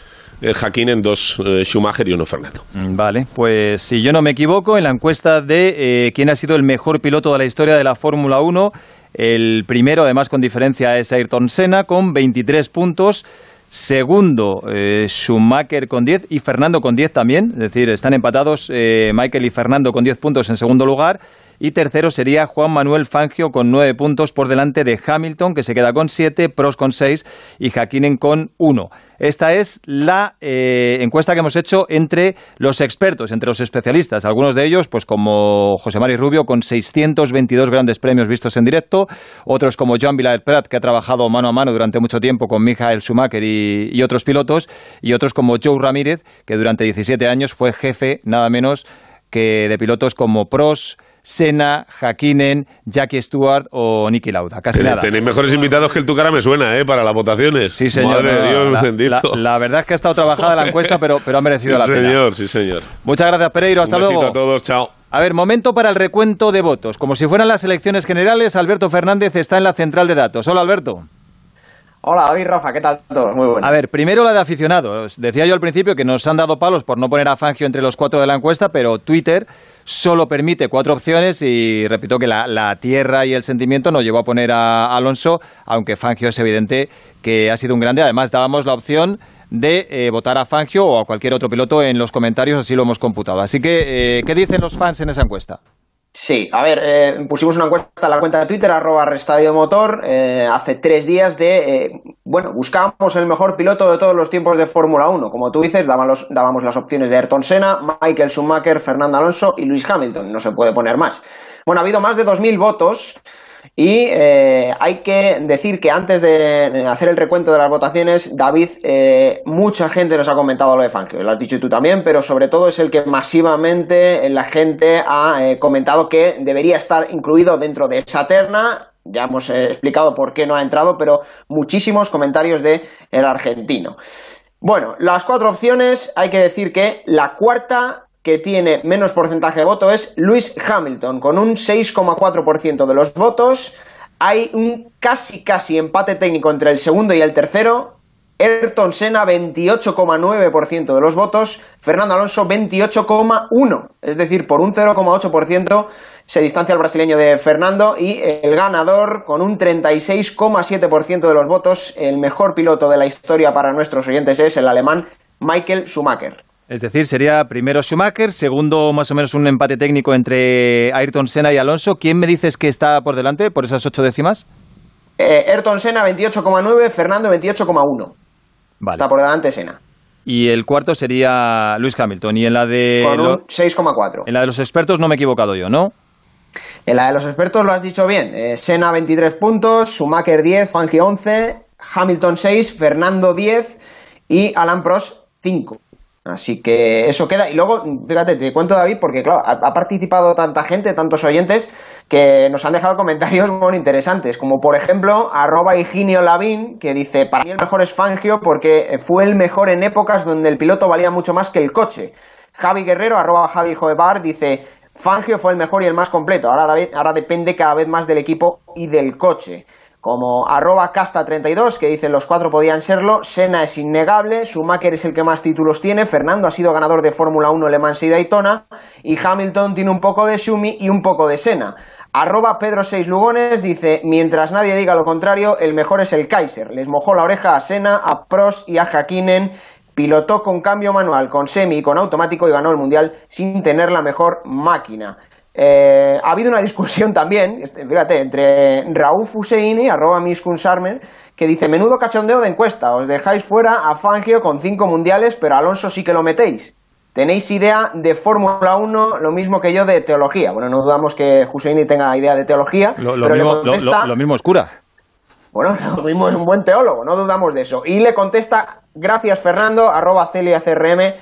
eh, dos eh, Schumacher y uno Fernando. Mm, Vale, pues si yo no me equivoco, en la encuesta de eh, quién ha sido el mejor piloto de la historia de la Fórmula 1, el primero, además con diferencia, es Ayrton Senna con 23 puntos. Segundo, eh, Schumacher con 10 y Fernando con 10 también. Es decir, están empatados Michael y Fernando con 10 puntos en segundo lugar. Y tercero sería Juan Manuel Fangio con 9 puntos por delante de Hamilton, que se queda con 7, Prost con 6 y Hakkinen con 1. Esta es la eh, encuesta que hemos hecho entre los expertos, entre los especialistas. Algunos de ellos, pues como José Mari Rubio, con 622 grandes premios vistos en directo. Otros como Joan Vilaer Prat, que ha trabajado mano a mano durante mucho tiempo con Michael Schumacher y, y otros pilotos. Y otros como Joe Ramírez, que durante 17 años fue jefe, nada menos que de pilotos como Prost, Senna, Hakkinen, Jackie Stewart o Niki Lauda. Casi nada. Tenéis mejores invitados que el tu cara me suena, ¿eh? Para las votaciones. Sí, señor. Madre de no, Dios la, bendito. la- la verdad es que ha estado trabajada la encuesta, pero, pero ha merecido sí, la pena. señor, sí, señor. Muchas gracias, Pereiro. Hasta Un luego. a todos, chao. A ver, momento para el recuento de votos. Como si fueran las elecciones generales, Alberto Fernández está en la central de datos. Hola, Alberto. Hola David, Rafa, ¿qué tal todos? Muy buenas. A ver, primero la de aficionados. Decía yo al principio que nos han dado palos por no poner a Fangio entre los cuatro de la encuesta, pero Twitter solo permite cuatro opciones y repito que la, tierra y el sentimiento nos llevó a poner a Alonso, aunque Fangio es evidente que ha sido un grande. Además, dábamos la opción de eh, votar a Fangio o a cualquier otro piloto en los comentarios, así lo hemos computado. Así que, eh, ¿qué dicen los fans en esa encuesta? Sí, a ver, eh, pusimos una encuesta en la cuenta de Twitter, arroba Restadio Motor, eh, hace tres días de, eh, bueno, buscábamos el mejor piloto de todos los tiempos de Fórmula 1. Como tú dices, dábamos, las opciones de Ayrton Senna, Michael Schumacher, Fernando Alonso y Luis Hamilton. No se puede poner más. Bueno, ha habido más de 2.000 votos y eh, hay que decir que antes de hacer el recuento de las votaciones, David, eh, mucha gente nos ha comentado lo de Fangio, lo has dicho tú también, pero sobre todo es el que masivamente la gente ha eh, comentado que debería estar incluido dentro de esa terna. Ya hemos explicado por qué no ha entrado, pero muchísimos comentarios de el argentino. Bueno, las cuatro opciones, hay que decir que la cuarta que tiene menos porcentaje de voto es Lewis Hamilton, con un 6,4% de los votos. Hay un casi casi empate técnico entre el segundo y el tercero. Ayrton Senna 28,9% de los votos, Fernando Alonso 28,1%, es decir, por un 0,8% se distancia el brasileño de Fernando y el ganador con un 36,7% de los votos, el mejor piloto de la historia para nuestros oyentes es el alemán Michael Schumacher. Es decir, sería primero Schumacher, segundo más o menos un empate técnico entre Ayrton Senna y Alonso. ¿Quién me dices que está por delante por esas ocho décimas? Eh, Ayrton Senna 28,9, Fernando 28,1. Vale. Está por delante Senna. Y el cuarto sería Luis Hamilton. Y en la de, Con un 6,4. en la de los expertos no me he equivocado yo, ¿no? En la de los expertos lo has dicho bien. Eh, Senna 23 puntos, Schumacher 10, Fangio 11, Hamilton 6, Fernando 10 y Alan Prost 5. Así que eso queda. Y luego, fíjate, te cuento David, porque claro, ha, participado tanta gente, tantos oyentes, que nos han dejado comentarios muy interesantes. Como por ejemplo, arroba Higinio Lavín, que dice, para mí el mejor es Fangio porque fue el mejor en épocas donde el piloto valía mucho más que el coche. Javi Guerrero, arroba Javi Joebar, dice, Fangio fue el mejor y el más completo. Ahora, David- ahora depende cada vez más del equipo y del coche. Como arroba casta32, que dice los cuatro podían serlo, Senna es innegable, Schumacher es el que más títulos tiene, Fernando ha sido ganador de Fórmula 1 Le Mans y Daytona, y Hamilton tiene un poco de Schumi y un poco de Senna. Arroba Pedro 6 Lugones dice, mientras nadie diga lo contrario, el mejor es el Kaiser. Les mojó la oreja a Senna, a Prost y a Hakkinen, pilotó con cambio manual, con semi y con automático y ganó el Mundial sin tener la mejor máquina. Eh, ha habido una discusión también, este, fíjate, entre Raúl Fuseini, arroba Sarmer, que dice, menudo cachondeo de encuesta, os dejáis fuera a Fangio con cinco mundiales, pero a Alonso sí que lo metéis. ¿Tenéis idea de Fórmula 1 lo mismo que yo de teología? Bueno, no dudamos que Fuseini tenga idea de teología, Lo, lo pero mismo, le contesta... lo- lo mismo es cura. Bueno, lo mismo es un buen teólogo, no dudamos de eso. Y le contesta, gracias Fernando, arroba CeliaCRM,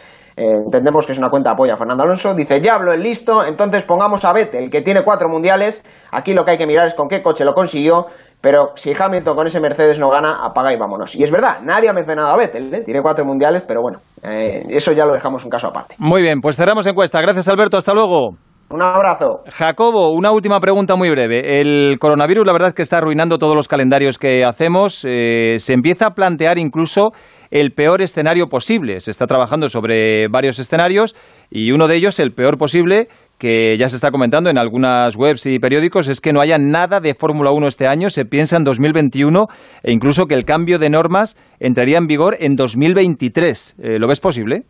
eh, entendemos que es una cuenta de apoyo a Fernando Alonso, dice, ya hablo el listo, entonces pongamos a Vettel, que tiene cuatro mundiales, aquí lo que hay que mirar es con qué coche lo consiguió, pero si Hamilton con ese Mercedes no gana, apaga y vámonos. Y es verdad, nadie ha mencionado a Vettel, ¿eh? tiene cuatro mundiales, pero bueno, eh, eso ya lo dejamos un caso aparte. Muy bien, pues cerramos encuesta. Gracias, Alberto. Hasta luego. Un abrazo. Jacobo, una última pregunta muy breve. El coronavirus, la verdad es que está arruinando todos los calendarios que hacemos. Eh, se empieza a plantear incluso el peor escenario posible. Se está trabajando sobre varios escenarios y uno de ellos, el peor posible, que ya se está comentando en algunas webs y periódicos, es que no haya nada de Fórmula 1 este año. Se piensa en 2021 e incluso que el cambio de normas entraría en vigor en 2023. Eh, ¿Lo ves posible?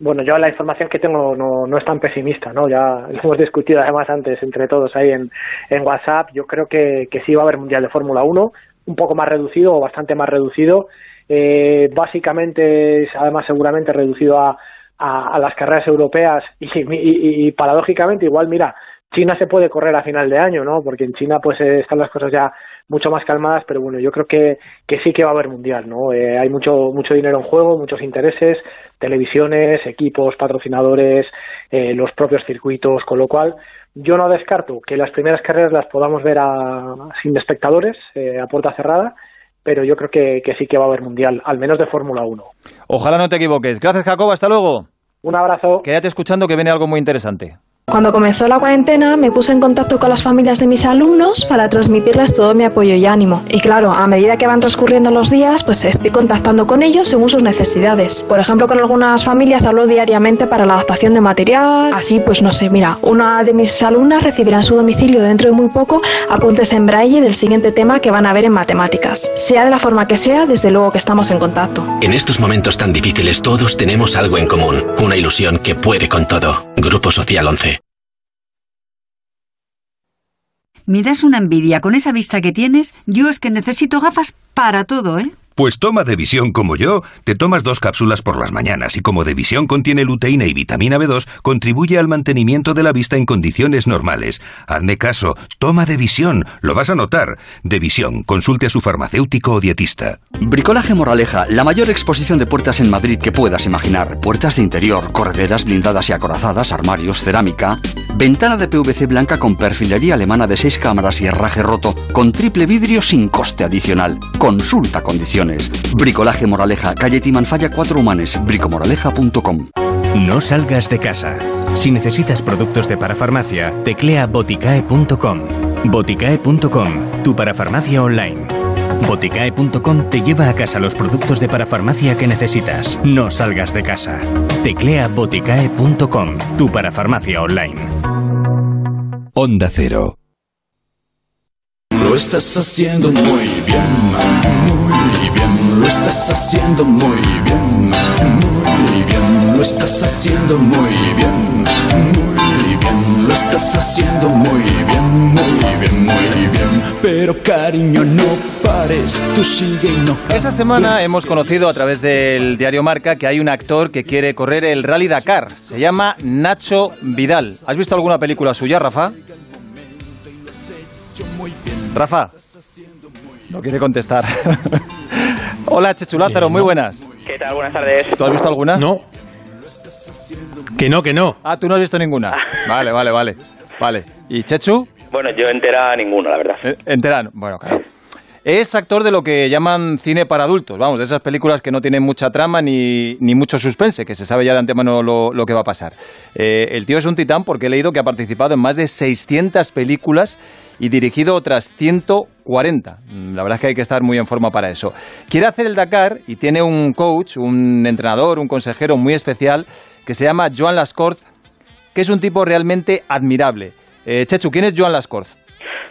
Bueno, yo la información que tengo no, no es tan pesimista, ¿no? Ya lo hemos discutido además antes entre todos ahí en, en WhatsApp. Yo creo que, que sí va a haber Mundial de Fórmula 1, un poco más reducido o bastante más reducido. Eh, básicamente, además seguramente reducido a, a, las carreras europeas y, y- y paradójicamente igual, mira, China se puede correr a final de año, ¿no? Porque en China pues eh, están las cosas ya mucho más calmadas, pero bueno, yo creo que, que sí que va a haber mundial, ¿no? Eh, hay mucho mucho dinero en juego, muchos intereses, televisiones, equipos, patrocinadores, eh, los propios circuitos, con lo cual yo no descarto que las primeras carreras las podamos ver a, sin espectadores, eh, a puerta cerrada, pero yo creo que, que sí que va a haber mundial, al menos de Fórmula 1. Ojalá no te equivoques. Gracias, Jacobo. Hasta luego. Un abrazo. Quédate escuchando que viene algo muy interesante. Cuando comenzó la cuarentena me puse en contacto con las familias de mis alumnos para transmitirles todo mi apoyo y ánimo. Y claro, a medida que van transcurriendo los días, pues estoy contactando con ellos según sus necesidades. Por ejemplo, con algunas familias hablo diariamente para la adaptación de material. Así, pues no sé, mira, una de mis alumnas recibirá en su domicilio dentro de muy poco apuntes en braille del siguiente tema que van a ver en matemáticas. Sea de la forma que sea, desde luego que estamos en contacto. En estos momentos tan difíciles todos tenemos algo en común, una ilusión que puede con todo. Grupo Social 11. Me das una envidia con esa vista que tienes. Yo es que necesito gafas para todo, ¿eh? Pues toma de visión como yo. Te tomas dos cápsulas por las mañanas y como de visión contiene luteína y vitamina B2, contribuye al mantenimiento de la vista en condiciones normales. Hazme caso, toma de visión, lo vas a notar. De visión, consulte a su farmacéutico o dietista. Bricolaje Moraleja, la mayor exposición de puertas en Madrid que puedas imaginar. Puertas de interior, correderas blindadas y acorazadas, armarios, cerámica. Ventana de PVC blanca con perfilería alemana de 6 cámaras y herraje roto, con triple vidrio sin coste adicional. Consulta condiciones. Bricolaje Moraleja, calle Timanfaya 4 Humanes, bricomoraleja.com. No salgas de casa. Si necesitas productos de parafarmacia, teclea boticae.com. Boticae.com, tu parafarmacia online. Boticae.com te lleva a casa los productos de parafarmacia que necesitas. No salgas de casa. Teclea boticae.com, tu parafarmacia online. Onda Cero. Lo estás haciendo muy bien, muy bien, lo estás haciendo muy bien, muy bien, lo estás haciendo muy bien, muy bien, lo estás haciendo muy bien, muy bien, muy bien, pero cariño no pares, tú sigue y no Esta semana hemos conocido a través del diario Marca que hay un actor que quiere correr el Rally Dakar. Se llama Nacho Vidal. ¿Has visto alguna película suya, Rafa? Rafa. No quiere contestar. Hola, Chechu Lázaro, muy buenas. ¿Qué tal? Buenas tardes. ¿Tú has visto alguna? No. Que no, que no. Ah, tú no has visto ninguna. Vale, vale, vale. Vale. ¿Y Chechu? Bueno, yo entera ninguna, la verdad. Eh, Enteran. Bueno, claro. Es actor de lo que llaman cine para adultos, vamos, de esas películas que no tienen mucha trama ni, ni mucho suspense, que se sabe ya de antemano lo, lo que va a pasar. Eh, el tío es un titán porque he leído que ha participado en más de 600 películas y dirigido otras 140. Mm, La verdad es que hay que estar muy en forma para eso. Quiere hacer el Dakar y tiene un coach, un entrenador, un consejero muy especial que se llama Joan Lascorz, que es un tipo realmente admirable. Eh, Chechu, ¿quién es Joan Lascorz?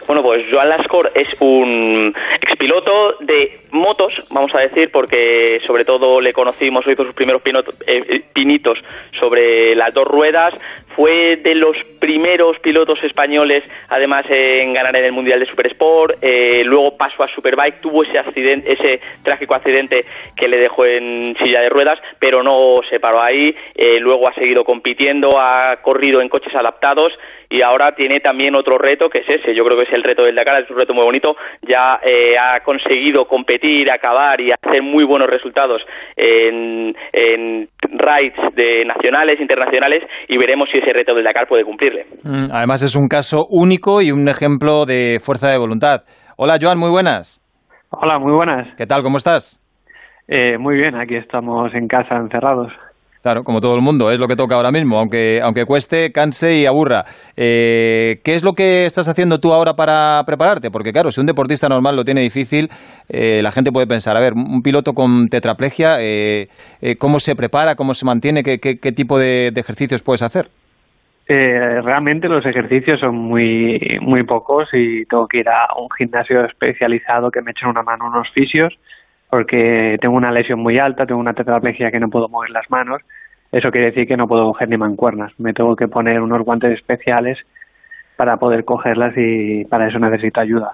Bueno, pues Joan Lascor es un expiloto de motos, vamos a decir, porque sobre todo le conocimos, hizo sus primeros eh, pinitos sobre las dos ruedas, fue de los primeros pilotos españoles, además, en ganar en el Mundial de Super Sport, eh, luego pasó a Superbike, tuvo ese accidente, ese trágico accidente que le dejó en silla de ruedas, pero no se paró ahí, eh, luego ha seguido compitiendo, ha corrido en coches adaptados y ahora tiene también otro reto que es ese, yo creo que es el reto del Dakar, es un reto muy bonito, ya eh, ha conseguido competir, acabar y hacer muy buenos resultados en, en rides de nacionales, internacionales y veremos si ese reto del Dakar puede cumplirle. Mm, Además es un caso único y un ejemplo de fuerza de voluntad. Hola Joan, muy buenas. Hola, muy buenas. ¿Qué tal? ¿Cómo estás? Eh, muy bien, aquí estamos en casa encerrados. Claro, como todo el mundo, es lo que toca ahora mismo, aunque, aunque cueste, canse y aburra. Eh, ¿Qué es lo que estás haciendo tú ahora para prepararte? Porque claro, si un deportista normal lo tiene difícil, eh, la gente puede pensar, a ver, un piloto con tetraplegia, eh, eh, ¿cómo se prepara, cómo se mantiene, qué, qué- qué tipo de, de ejercicios puedes hacer? Eh, realmente los ejercicios son muy muy pocos y tengo que ir a un gimnasio especializado que me echen una mano unos fisios porque tengo una lesión muy alta, tengo una tetraplegia que no puedo mover las manos. Eso quiere decir que no puedo coger ni mancuernas. Me tengo que poner unos guantes especiales para poder cogerlas y para eso necesito ayuda.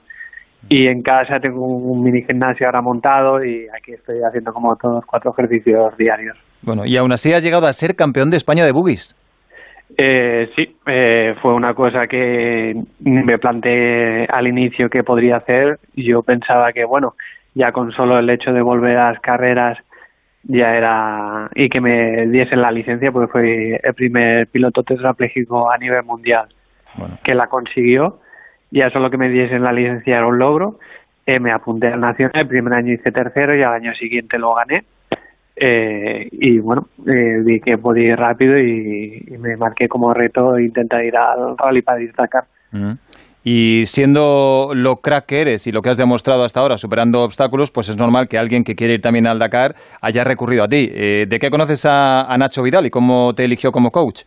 Y en casa tengo un mini gimnasio ahora montado y aquí estoy haciendo como todos cuatro ejercicios diarios. Bueno, y aún así has llegado a ser campeón de España de boogies. Eh, sí, eh, fue una cosa que me planteé al inicio que podría hacer. Yo pensaba que, bueno, ya con solo el hecho de volver a las carreras ya era y que me diesen la licencia, porque fue el primer piloto tetrapléjico a nivel mundial que la consiguió. Ya solo que me diesen la licencia era un logro. Eh, me apunté al Nacional, el primer año hice tercero y al año siguiente lo gané. Eh, y bueno, eh, vi que podía ir rápido y, y me marqué como reto intentar ir al Rally Dakar. Mm. Y siendo lo crack que eres y lo que has demostrado hasta ahora, superando obstáculos, pues es normal que alguien que quiere ir también al Dakar haya recurrido a ti. Eh, ¿De qué conoces a, a Nacho Vidal y cómo te eligió como coach?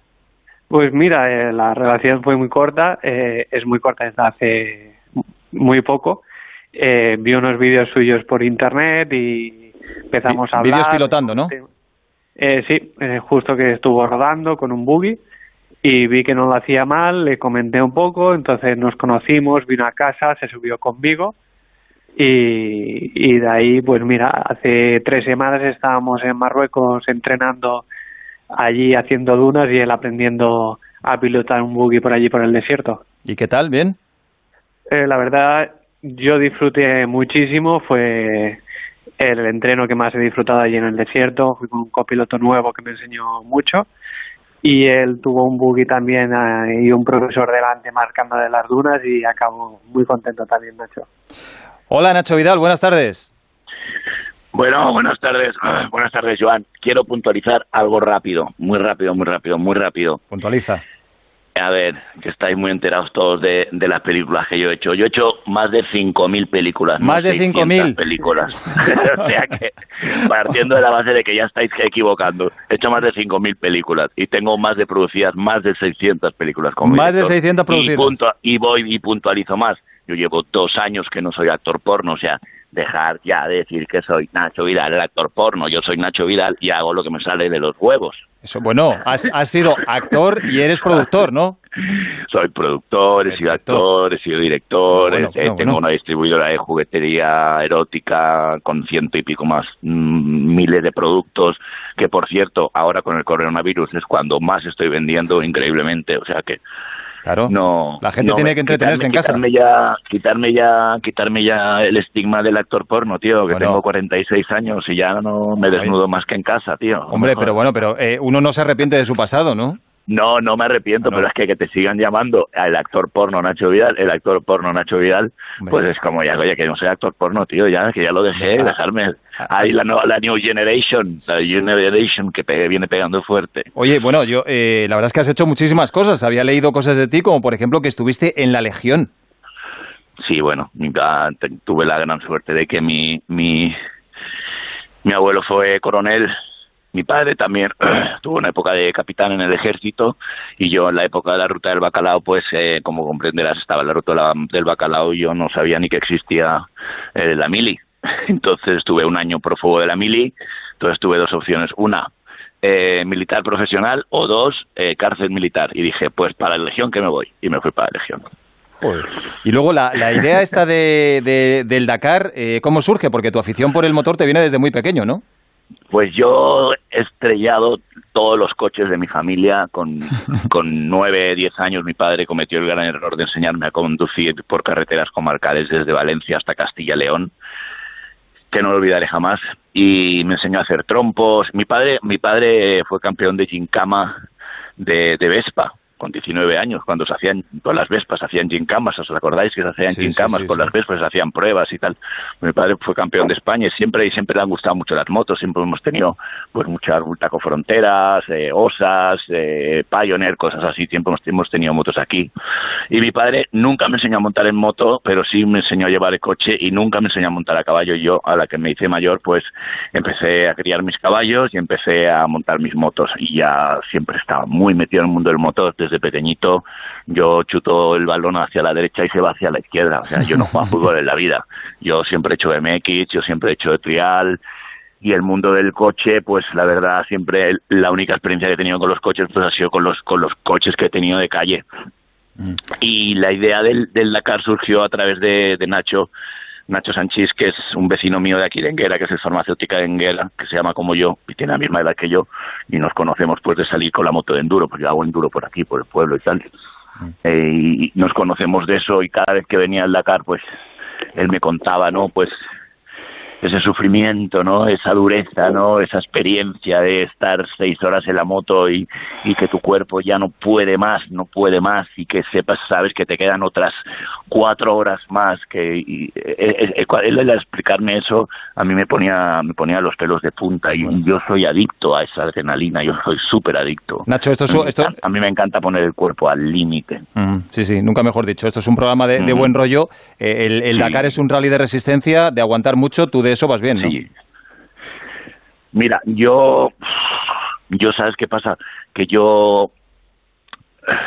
Pues mira, eh, la relación fue muy corta, eh, es muy corta desde hace muy poco. Eh, vi unos vídeos suyos por internet y empezamos a hablar. Vídeos pilotando, ¿no? Eh, sí, eh, justo que estuvo rodando con un buggy y vi que no lo hacía mal, le comenté un poco, entonces nos conocimos, vino a casa, se subió conmigo y, y de ahí, pues mira, hace tres semanas estábamos en Marruecos entrenando allí haciendo dunas y él aprendiendo a pilotar un buggy por allí por el desierto. ¿Y qué tal? ¿Bien? Eh, la verdad, yo disfruté muchísimo, fue el entreno que más he disfrutado allí en el desierto, fui con un copiloto nuevo que me enseñó mucho y él tuvo un buggy también eh, y un profesor delante marcando de las dunas y acabó muy contento también Nacho. Hola Nacho Vidal, buenas tardes. Bueno, buenas tardes. Ah, Buenas tardes, Joan. Quiero puntualizar algo rápido, muy rápido, muy rápido, muy rápido. Puntualiza. A ver, que estáis muy enterados todos de, de las películas que yo he hecho. Yo he hecho más de 5.000 películas. no Más de 600 5.000. películas. o sea que, partiendo de la base de que ya estáis equivocando, he hecho más de 5.000 películas y tengo más de producidas, más de 600 películas. Como Más de director. 600 Y, producidas. y voy y puntualizo más. Yo llevo dos años que no soy actor porno, o sea, dejar ya de decir que soy Nacho Vidal, el actor porno. Yo soy Nacho Vidal y hago lo que me sale de los huevos. Eso, bueno, has, has sido actor y eres productor, ¿no? Soy productor, he sido actor, he sido director, Bueno, eh, bueno, tengo bueno. una distribuidora de juguetería erótica con ciento y pico más mm, miles de productos, que por cierto, ahora con el coronavirus es cuando más estoy vendiendo increíblemente, o sea que Claro. no La gente no tiene que entretenerse en casa. quitarme ya quitarme ya quitarme ya el estigma del actor porno tío que Bueno. tengo 46 años y ya no me desnudo más que en casa tío Hombre, pero bueno, pero eh, uno no se arrepiente de su pasado, ¿no? No, no me arrepiento, pero es que que te sigan llamando al actor porno Nacho Vidal, el actor porno Nacho Vidal, pues es como ya, oye, que no soy actor porno, tío, ya, que ya lo dejé, Ah. dejarme. Ahí la, no- la New Generation, la Generation que pe- viene pegando fuerte. Oye, bueno, yo eh, la verdad es que has hecho muchísimas cosas. Había leído cosas de ti, como por ejemplo que estuviste en la Legión. Sí, bueno, tuve la gran suerte de que mi, mi, mi abuelo fue coronel Mi padre también tuvo una época de capitán en el ejército y yo en la época de la ruta del bacalao, pues eh, como comprenderás, estaba en la ruta del bacalao y yo no sabía ni que existía eh, la mili. Entonces estuve un año prófugo de la mili, entonces tuve dos opciones. Una, eh, militar profesional o dos, eh, cárcel militar. Y dije, pues para la Legión que me voy. Y me fui para la Legión. Y luego la, idea esta de, de- del Dakar, ¿cómo surge? Porque tu afición por el motor te viene desde muy pequeño, ¿no? Pues yo he estrellado todos los coches de mi familia con, con nueve, diez años. Mi padre cometió el gran error de enseñarme a conducir por carreteras comarcales desde Valencia hasta Castilla-León, que no lo olvidaré jamás. Y me enseñó a hacer trompos. Mi padre, mi padre fue campeón de gincama de, de Vespa con 19 años, cuando se hacían, todas las Vespas hacían gincamas, ¿os acordáis que se hacían Sí, gincamas sí, con las Vespas, se hacían pruebas y tal? Mi padre fue campeón de España y siempre, y siempre le han gustado mucho las motos, siempre hemos tenido pues muchas Taco Fronteras, eh, Osas, eh, Pioneer, cosas así, siempre hemos, hemos tenido motos aquí. Y mi padre nunca me enseñó a montar en moto, pero sí me enseñó a llevar el coche y nunca me enseñó a montar a caballo. Y yo, a la que me hice mayor, pues empecé a criar mis caballos y empecé a montar mis motos. Y ya siempre estaba muy metido en el mundo del motor desde pequeñito. Yo chuto el balón hacia la derecha y se va hacia la izquierda. O sea, yo no juego a fútbol en la vida. Yo siempre he hecho MX, yo siempre he hecho de trial, y el mundo del coche, pues la verdad siempre la única experiencia que he tenido con los coches pues ha sido con los con los coches que he tenido de calle. Y la idea del, del Dakar surgió a través de, de Nacho, Nacho Sanchís, que es un vecino mío de aquí de Enguera, que es el farmacéutica de Enguera, que se llama como yo y tiene la misma edad que yo, y nos conocemos pues de salir con la moto de enduro, pues yo hago enduro por aquí, por el pueblo y tal. Eh, y nos conocemos de eso y cada vez que venía al Dakar, pues él me contaba, ¿no? Pues ese sufrimiento, ¿no? Esa dureza, ¿no? Esa experiencia de estar seis horas en la moto y, y que tu cuerpo ya no puede más, no puede más y que sepas, sabes que te quedan otras cuatro horas más que y, eh, eh, eh, él al explicarme eso a mí me ponía me ponía los pelos de punta y yo soy adicto a esa adrenalina, yo soy súper adicto. Nacho, esto es- a, esto- encanta- a mí me encanta poner el cuerpo al límite. Mm, Sí, sí, nunca mejor dicho. Esto es un programa de, de buen rollo. Eh, el el Sí. Dakar es un rally de resistencia, de aguantar mucho. Tú de eso vas bien, ¿no? Mira, yo, yo sabes qué pasa, que yo,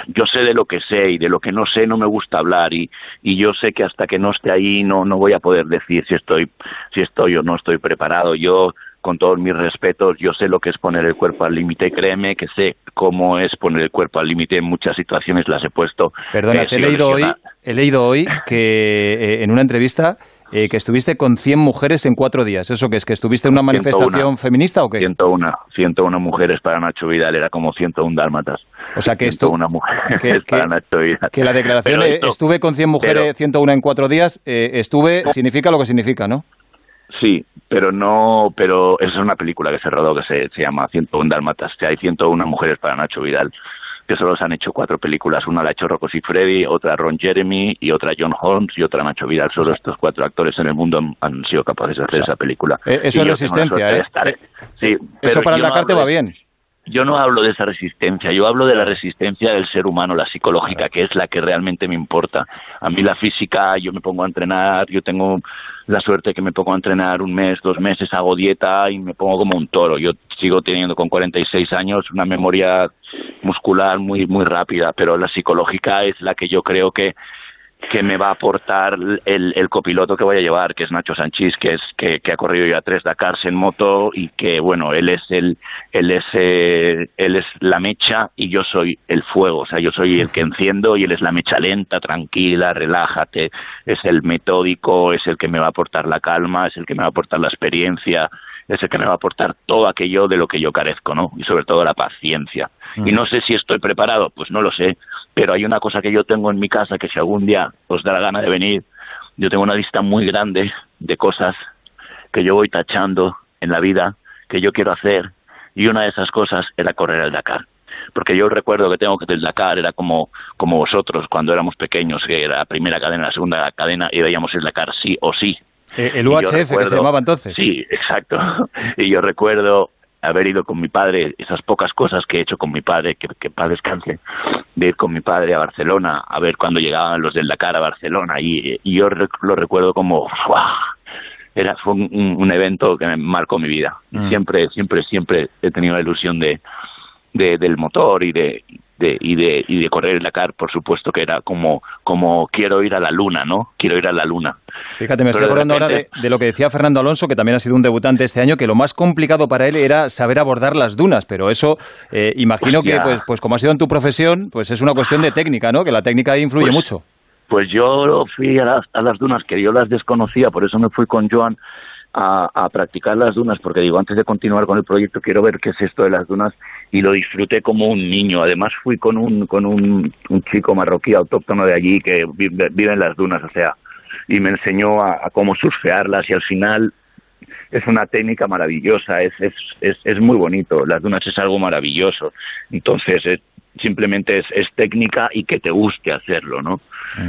yo sé de lo que sé y de lo que no sé no me gusta hablar y, y yo sé que hasta que no esté ahí no, no voy a poder decir si estoy, si estoy o no estoy preparado. Yo, con todos mis respetos, yo sé lo que es poner el cuerpo al límite. Créeme que sé cómo es poner el cuerpo al límite. En muchas situaciones las he puesto. Perdona, He te he leído hoy, he leído hoy que eh, en una entrevista eh, que estuviste con 100 mujeres en cuatro días. ¿Eso qué es? ¿Que estuviste en una manifestación 101. feminista o qué? 101, 101 mujeres para Nacho Vidal, era como 101 dálmatas. O sea que esto- 101 mujeres que- para que- Nacho Vidal. Que la declaración esto- estuve con 100 mujeres, pero- 101 en cuatro días, eh, estuve, significa lo que significa, ¿no? Sí, pero no, pero esa es una película que se rodó que se, se llama 101 Dálmatas. que hay 101 mujeres para Nacho Vidal, que solo se han hecho cuatro películas. Una la ha hecho Rocco Freddy, otra Ron Jeremy y otra John Holmes y otra Nacho Vidal. Solo estos cuatro actores en el mundo han, han sido capaces de hacer esa película. Eh, eso Y es la resistencia, ¿eh? Eh, Sí, Eso para no te hablo va bien. Yo no hablo de esa resistencia, yo hablo de la resistencia del ser humano, la psicológica, que es la que realmente me importa. A mí la física, yo me pongo a entrenar, yo tengo la suerte que me pongo a entrenar un mes, dos meses, hago dieta y me pongo como un toro. Yo sigo teniendo con 46 años una memoria muscular muy muy rápida, pero la psicológica es la que yo creo que que me va a aportar el, el copiloto que voy a llevar, que es Nacho Sanchís, que es que, que ha corrido ya tres Dakars en moto y que bueno, él es el él es eh, él es la mecha y yo soy el fuego, o sea, yo soy el que enciendo y él es la mecha lenta, tranquila, relájate, es el metódico, es el que me va a aportar la calma, es el que me va a aportar la experiencia, es el que me va a aportar todo aquello de lo que yo carezco, ¿no? Y sobre todo la paciencia. Y no sé si estoy preparado, pues no lo sé, pero hay una cosa que yo tengo en mi casa que si algún día os da la gana de venir, yo tengo una lista muy grande de cosas que yo voy tachando en la vida que yo quiero hacer y una de esas cosas era correr el Dakar. Porque yo recuerdo que tengo que el Dakar era como, como vosotros cuando éramos pequeños, que era la primera cadena, la segunda cadena y veíamos el Dakar sí o sí. Eh, el UHF, que se recuerdo- llamaba entonces. Sí, exacto. Y yo recuerdo haber ido con mi padre, esas pocas cosas que he hecho con mi padre, que, que paz descanse, de ir con mi padre a Barcelona, a ver cuando llegaban los del Dakar a Barcelona, y, y yo rec- lo recuerdo como, ¡guau! era fue un, un evento que me marcó mi vida. Mm. Siempre, siempre, siempre he tenido la ilusión de, de- del motor y de, de- y de y de correr el Dakar, por supuesto que era como como quiero ir a la luna, ¿no? Quiero ir a la luna. Fíjate, me estoy Pero acordando ahora de, lo que decía Fernando Alonso, que también ha sido un debutante este año, que lo más complicado para él era saber abordar las dunas, pero eso eh, imagino que, Hostia. pues, pues como ha sido en tu profesión, pues es una cuestión de técnica, ¿no? Que la técnica ahí influye Pues- mucho. Pues yo fui a las, a las dunas que yo las desconocía, por eso me fui con Joan a, a practicar las dunas, porque digo, antes de continuar con el proyecto quiero ver qué es esto de las dunas y lo disfruté como un niño. Además fui con un, con un, un chico marroquí autóctono de allí que vive, vive en las dunas, o sea, y me enseñó a, a cómo surfearlas y al final es una técnica maravillosa, es, es, es, es muy bonito, las dunas es algo maravilloso, entonces es- simplemente es, es técnica y que te guste hacerlo, ¿no?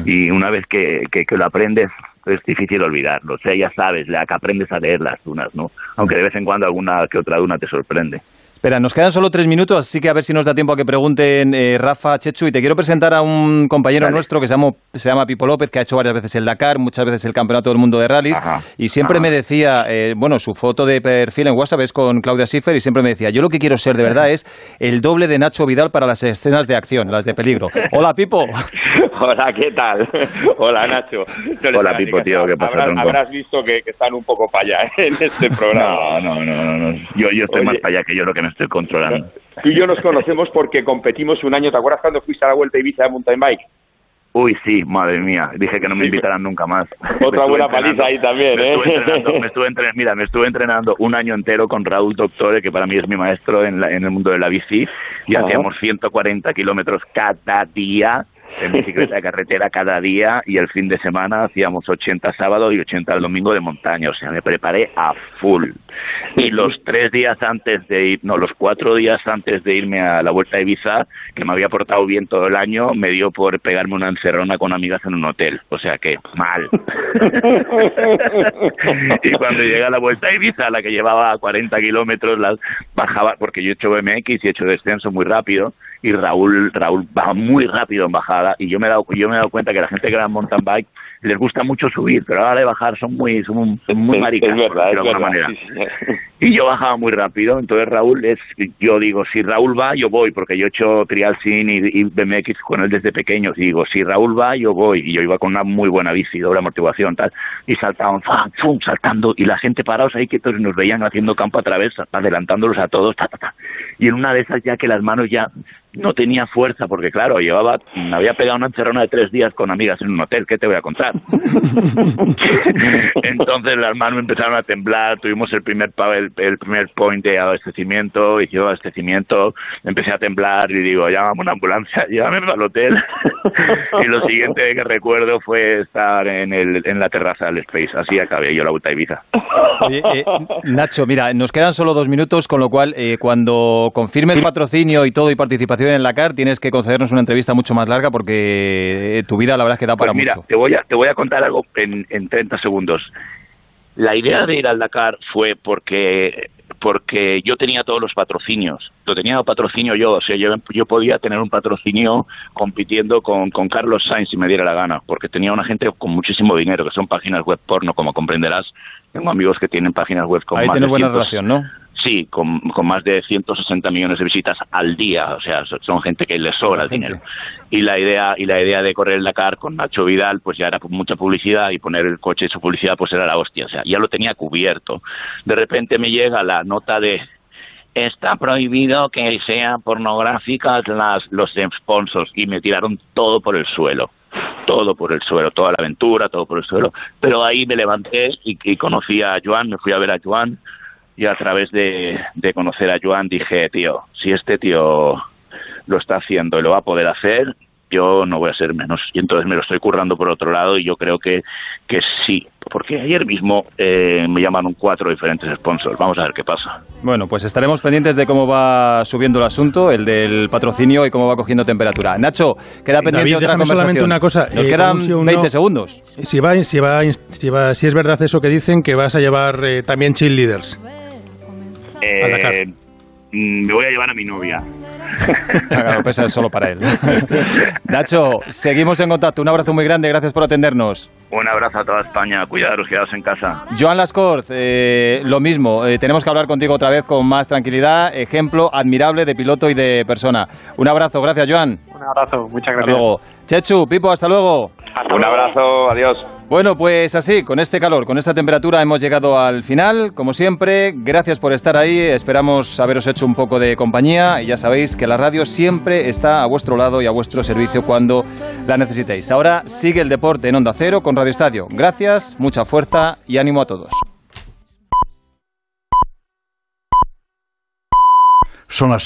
Y una vez que, que, que lo aprendes es difícil olvidarlo, o sea, ya sabes, la que aprendes a leer las dunas, ¿no? Aunque de vez en cuando alguna que otra duna te sorprende. Espera, nos quedan solo tres minutos, así que a ver si nos da tiempo a que pregunten eh, Rafa, Chechu, y te quiero presentar a un compañero nuestro que se llama, se llama Pipo López, que ha hecho varias veces el Dakar, muchas veces el Campeonato del Mundo de Rallys, y siempre me decía, eh, bueno, su foto de perfil en WhatsApp es con Claudia Schiffer, y siempre me decía, yo lo que quiero ser de verdad es el doble de Nacho Vidal para las escenas de acción, las de peligro. Hola, Pipo. Hola, ¿qué tal? Hola, Nacho. No Hola, Pipo, tío, ¿qué pasa, habrás, habrás visto que, que están un poco para allá ¿eh? en este programa. No, no, no, no, no. Yo, yo estoy Oye. más para allá que yo lo que me estoy controlando. Tú y yo nos conocemos porque competimos un año. ¿Te acuerdas cuando fuiste a la Vuelta Ibiza de mountain bike? Uy, sí, madre mía, dije que no me invitaran nunca más. Otra buena paliza ahí también, me ¿eh? estuve entrenando- me estuve entrenando- mira, me estuve entrenando un año entero con Raúl Doctore, que para mí es mi maestro en, la- en el mundo de la bici, y Ajá. hacíamos 140 kilómetros cada día en bicicleta de carretera cada día y el fin de semana hacíamos 80 sábado y 80 el domingo de montaña, o sea, me preparé a full. Y los tres días antes de ir, no, los cuatro días antes de irme a la Vuelta a Ibiza, que me había portado bien todo el año, me dio por pegarme una encerrona con amigas en un hotel, o sea que mal. y cuando llegué a la Vuelta a Ibiza, la que llevaba 40 kilómetros, bajaba, porque yo he hecho BMX y he hecho descenso muy rápido, y Raúl Raúl baja muy rápido en bajada, y yo me he dado, yo me he dado cuenta que la gente que va en mountain bike les gusta mucho subir, pero a la hora de bajar son muy, son muy- maricas, es verdad, de alguna manera. sí. Y yo bajaba muy rápido, entonces Raúl es, yo digo, si Raúl va, yo voy, porque yo he hecho trial sin y, y BMX con él desde pequeño, y digo, si Raúl va, yo voy, y yo iba con una muy buena bici, doble amortiguación, tal, y saltaban, ¡fum! ¡fum! saltando, y la gente parados ahí quietos y nos veían haciendo campo a través, adelantándolos a todos, ta, ta, ta. y en una de esas ya que las manos ya no tenía fuerza, porque claro, llevaba, me había pegado una encerrona de tres días con amigas en un hotel, ¿qué te voy a contar? Entonces las manos empezaron a temblar, tuvimos el primer el, el primer point de abastecimiento, hicimos abastecimiento, empecé a temblar y digo, llámame una ambulancia, llévame al hotel. y lo siguiente que recuerdo fue estar en el en la terraza del Space, así acabé yo la vuelta a Ibiza. Oye, eh, Nacho, mira, nos quedan solo dos minutos, con lo cual, eh, cuando confirmes patrocinio y todo y participación en la CAR, tienes que concedernos una entrevista mucho más larga porque eh, tu vida, la verdad, es que da para Pues mira, mucho. te voy a te voy a contar algo en, en 30 segundos. La idea de ir al Dakar fue porque porque yo tenía todos los patrocinios. Lo tenía patrocinio yo, o sea, yo, yo podía tener un patrocinio compitiendo con, con Carlos Sainz si me diera la gana, porque tenía una gente con muchísimo dinero, que son páginas web porno, como comprenderás. Tengo amigos que tienen páginas web con Ahí más tienes buena 100 relación, ¿no? Sí, con, con más de 160 millones de visitas al día, o sea, so- son gente que les sobra el dinero. Y la idea y la idea de correr el Dakar con Nacho Vidal, pues ya era mucha publicidad y poner el coche y su publicidad, pues era la hostia, o sea, ya lo tenía cubierto. De repente me llega la nota de está prohibido que sean pornográficas las los sponsors y me tiraron todo por el suelo todo por el suelo, toda la aventura, todo por el suelo. Pero ahí me levanté y, y conocí a Joan, me fui a ver a Joan y a través de, de conocer a Joan dije, tío, si este tío lo está haciendo y lo va a poder hacer, yo no voy a ser menos. Y entonces me lo estoy currando por otro lado y yo creo que, que sí. Porque ayer mismo eh, me llamaron cuatro diferentes sponsors. Vamos a ver qué pasa. Bueno, pues estaremos pendientes de cómo va subiendo el asunto, el del patrocinio y cómo va cogiendo temperatura. Nacho, queda pendiente David, otra conversación. solamente una cosa. Nos eh, quedan un 20 no. segundos. Si, va, si, va, si, va, si es verdad eso que dicen, que vas a llevar eh, también cheerleaders. Eh, mm, me voy a llevar a mi novia. Claro, pesa es solo para él. Nacho, seguimos en contacto. Un abrazo muy grande, gracias por atendernos. Un abrazo a toda España, cuidaros, quedaos en casa. Joan Lascorz, eh, lo mismo, eh, tenemos que hablar contigo otra vez con más tranquilidad, ejemplo admirable de piloto y de persona. Un abrazo, gracias Joan. Un abrazo, muchas Hasta gracias. luego. Chechu, Pipo, hasta luego. Un abrazo, adiós. Bueno, pues así, con este calor, con esta temperatura hemos llegado al final. Como siempre, gracias por estar ahí. Esperamos haberos hecho un poco de compañía y ya sabéis que la radio siempre está a vuestro lado y a vuestro servicio cuando la necesitéis. Ahora sigue el deporte en Onda Cero con Radio Estadio. Gracias, mucha fuerza y ánimo a todos. Son las.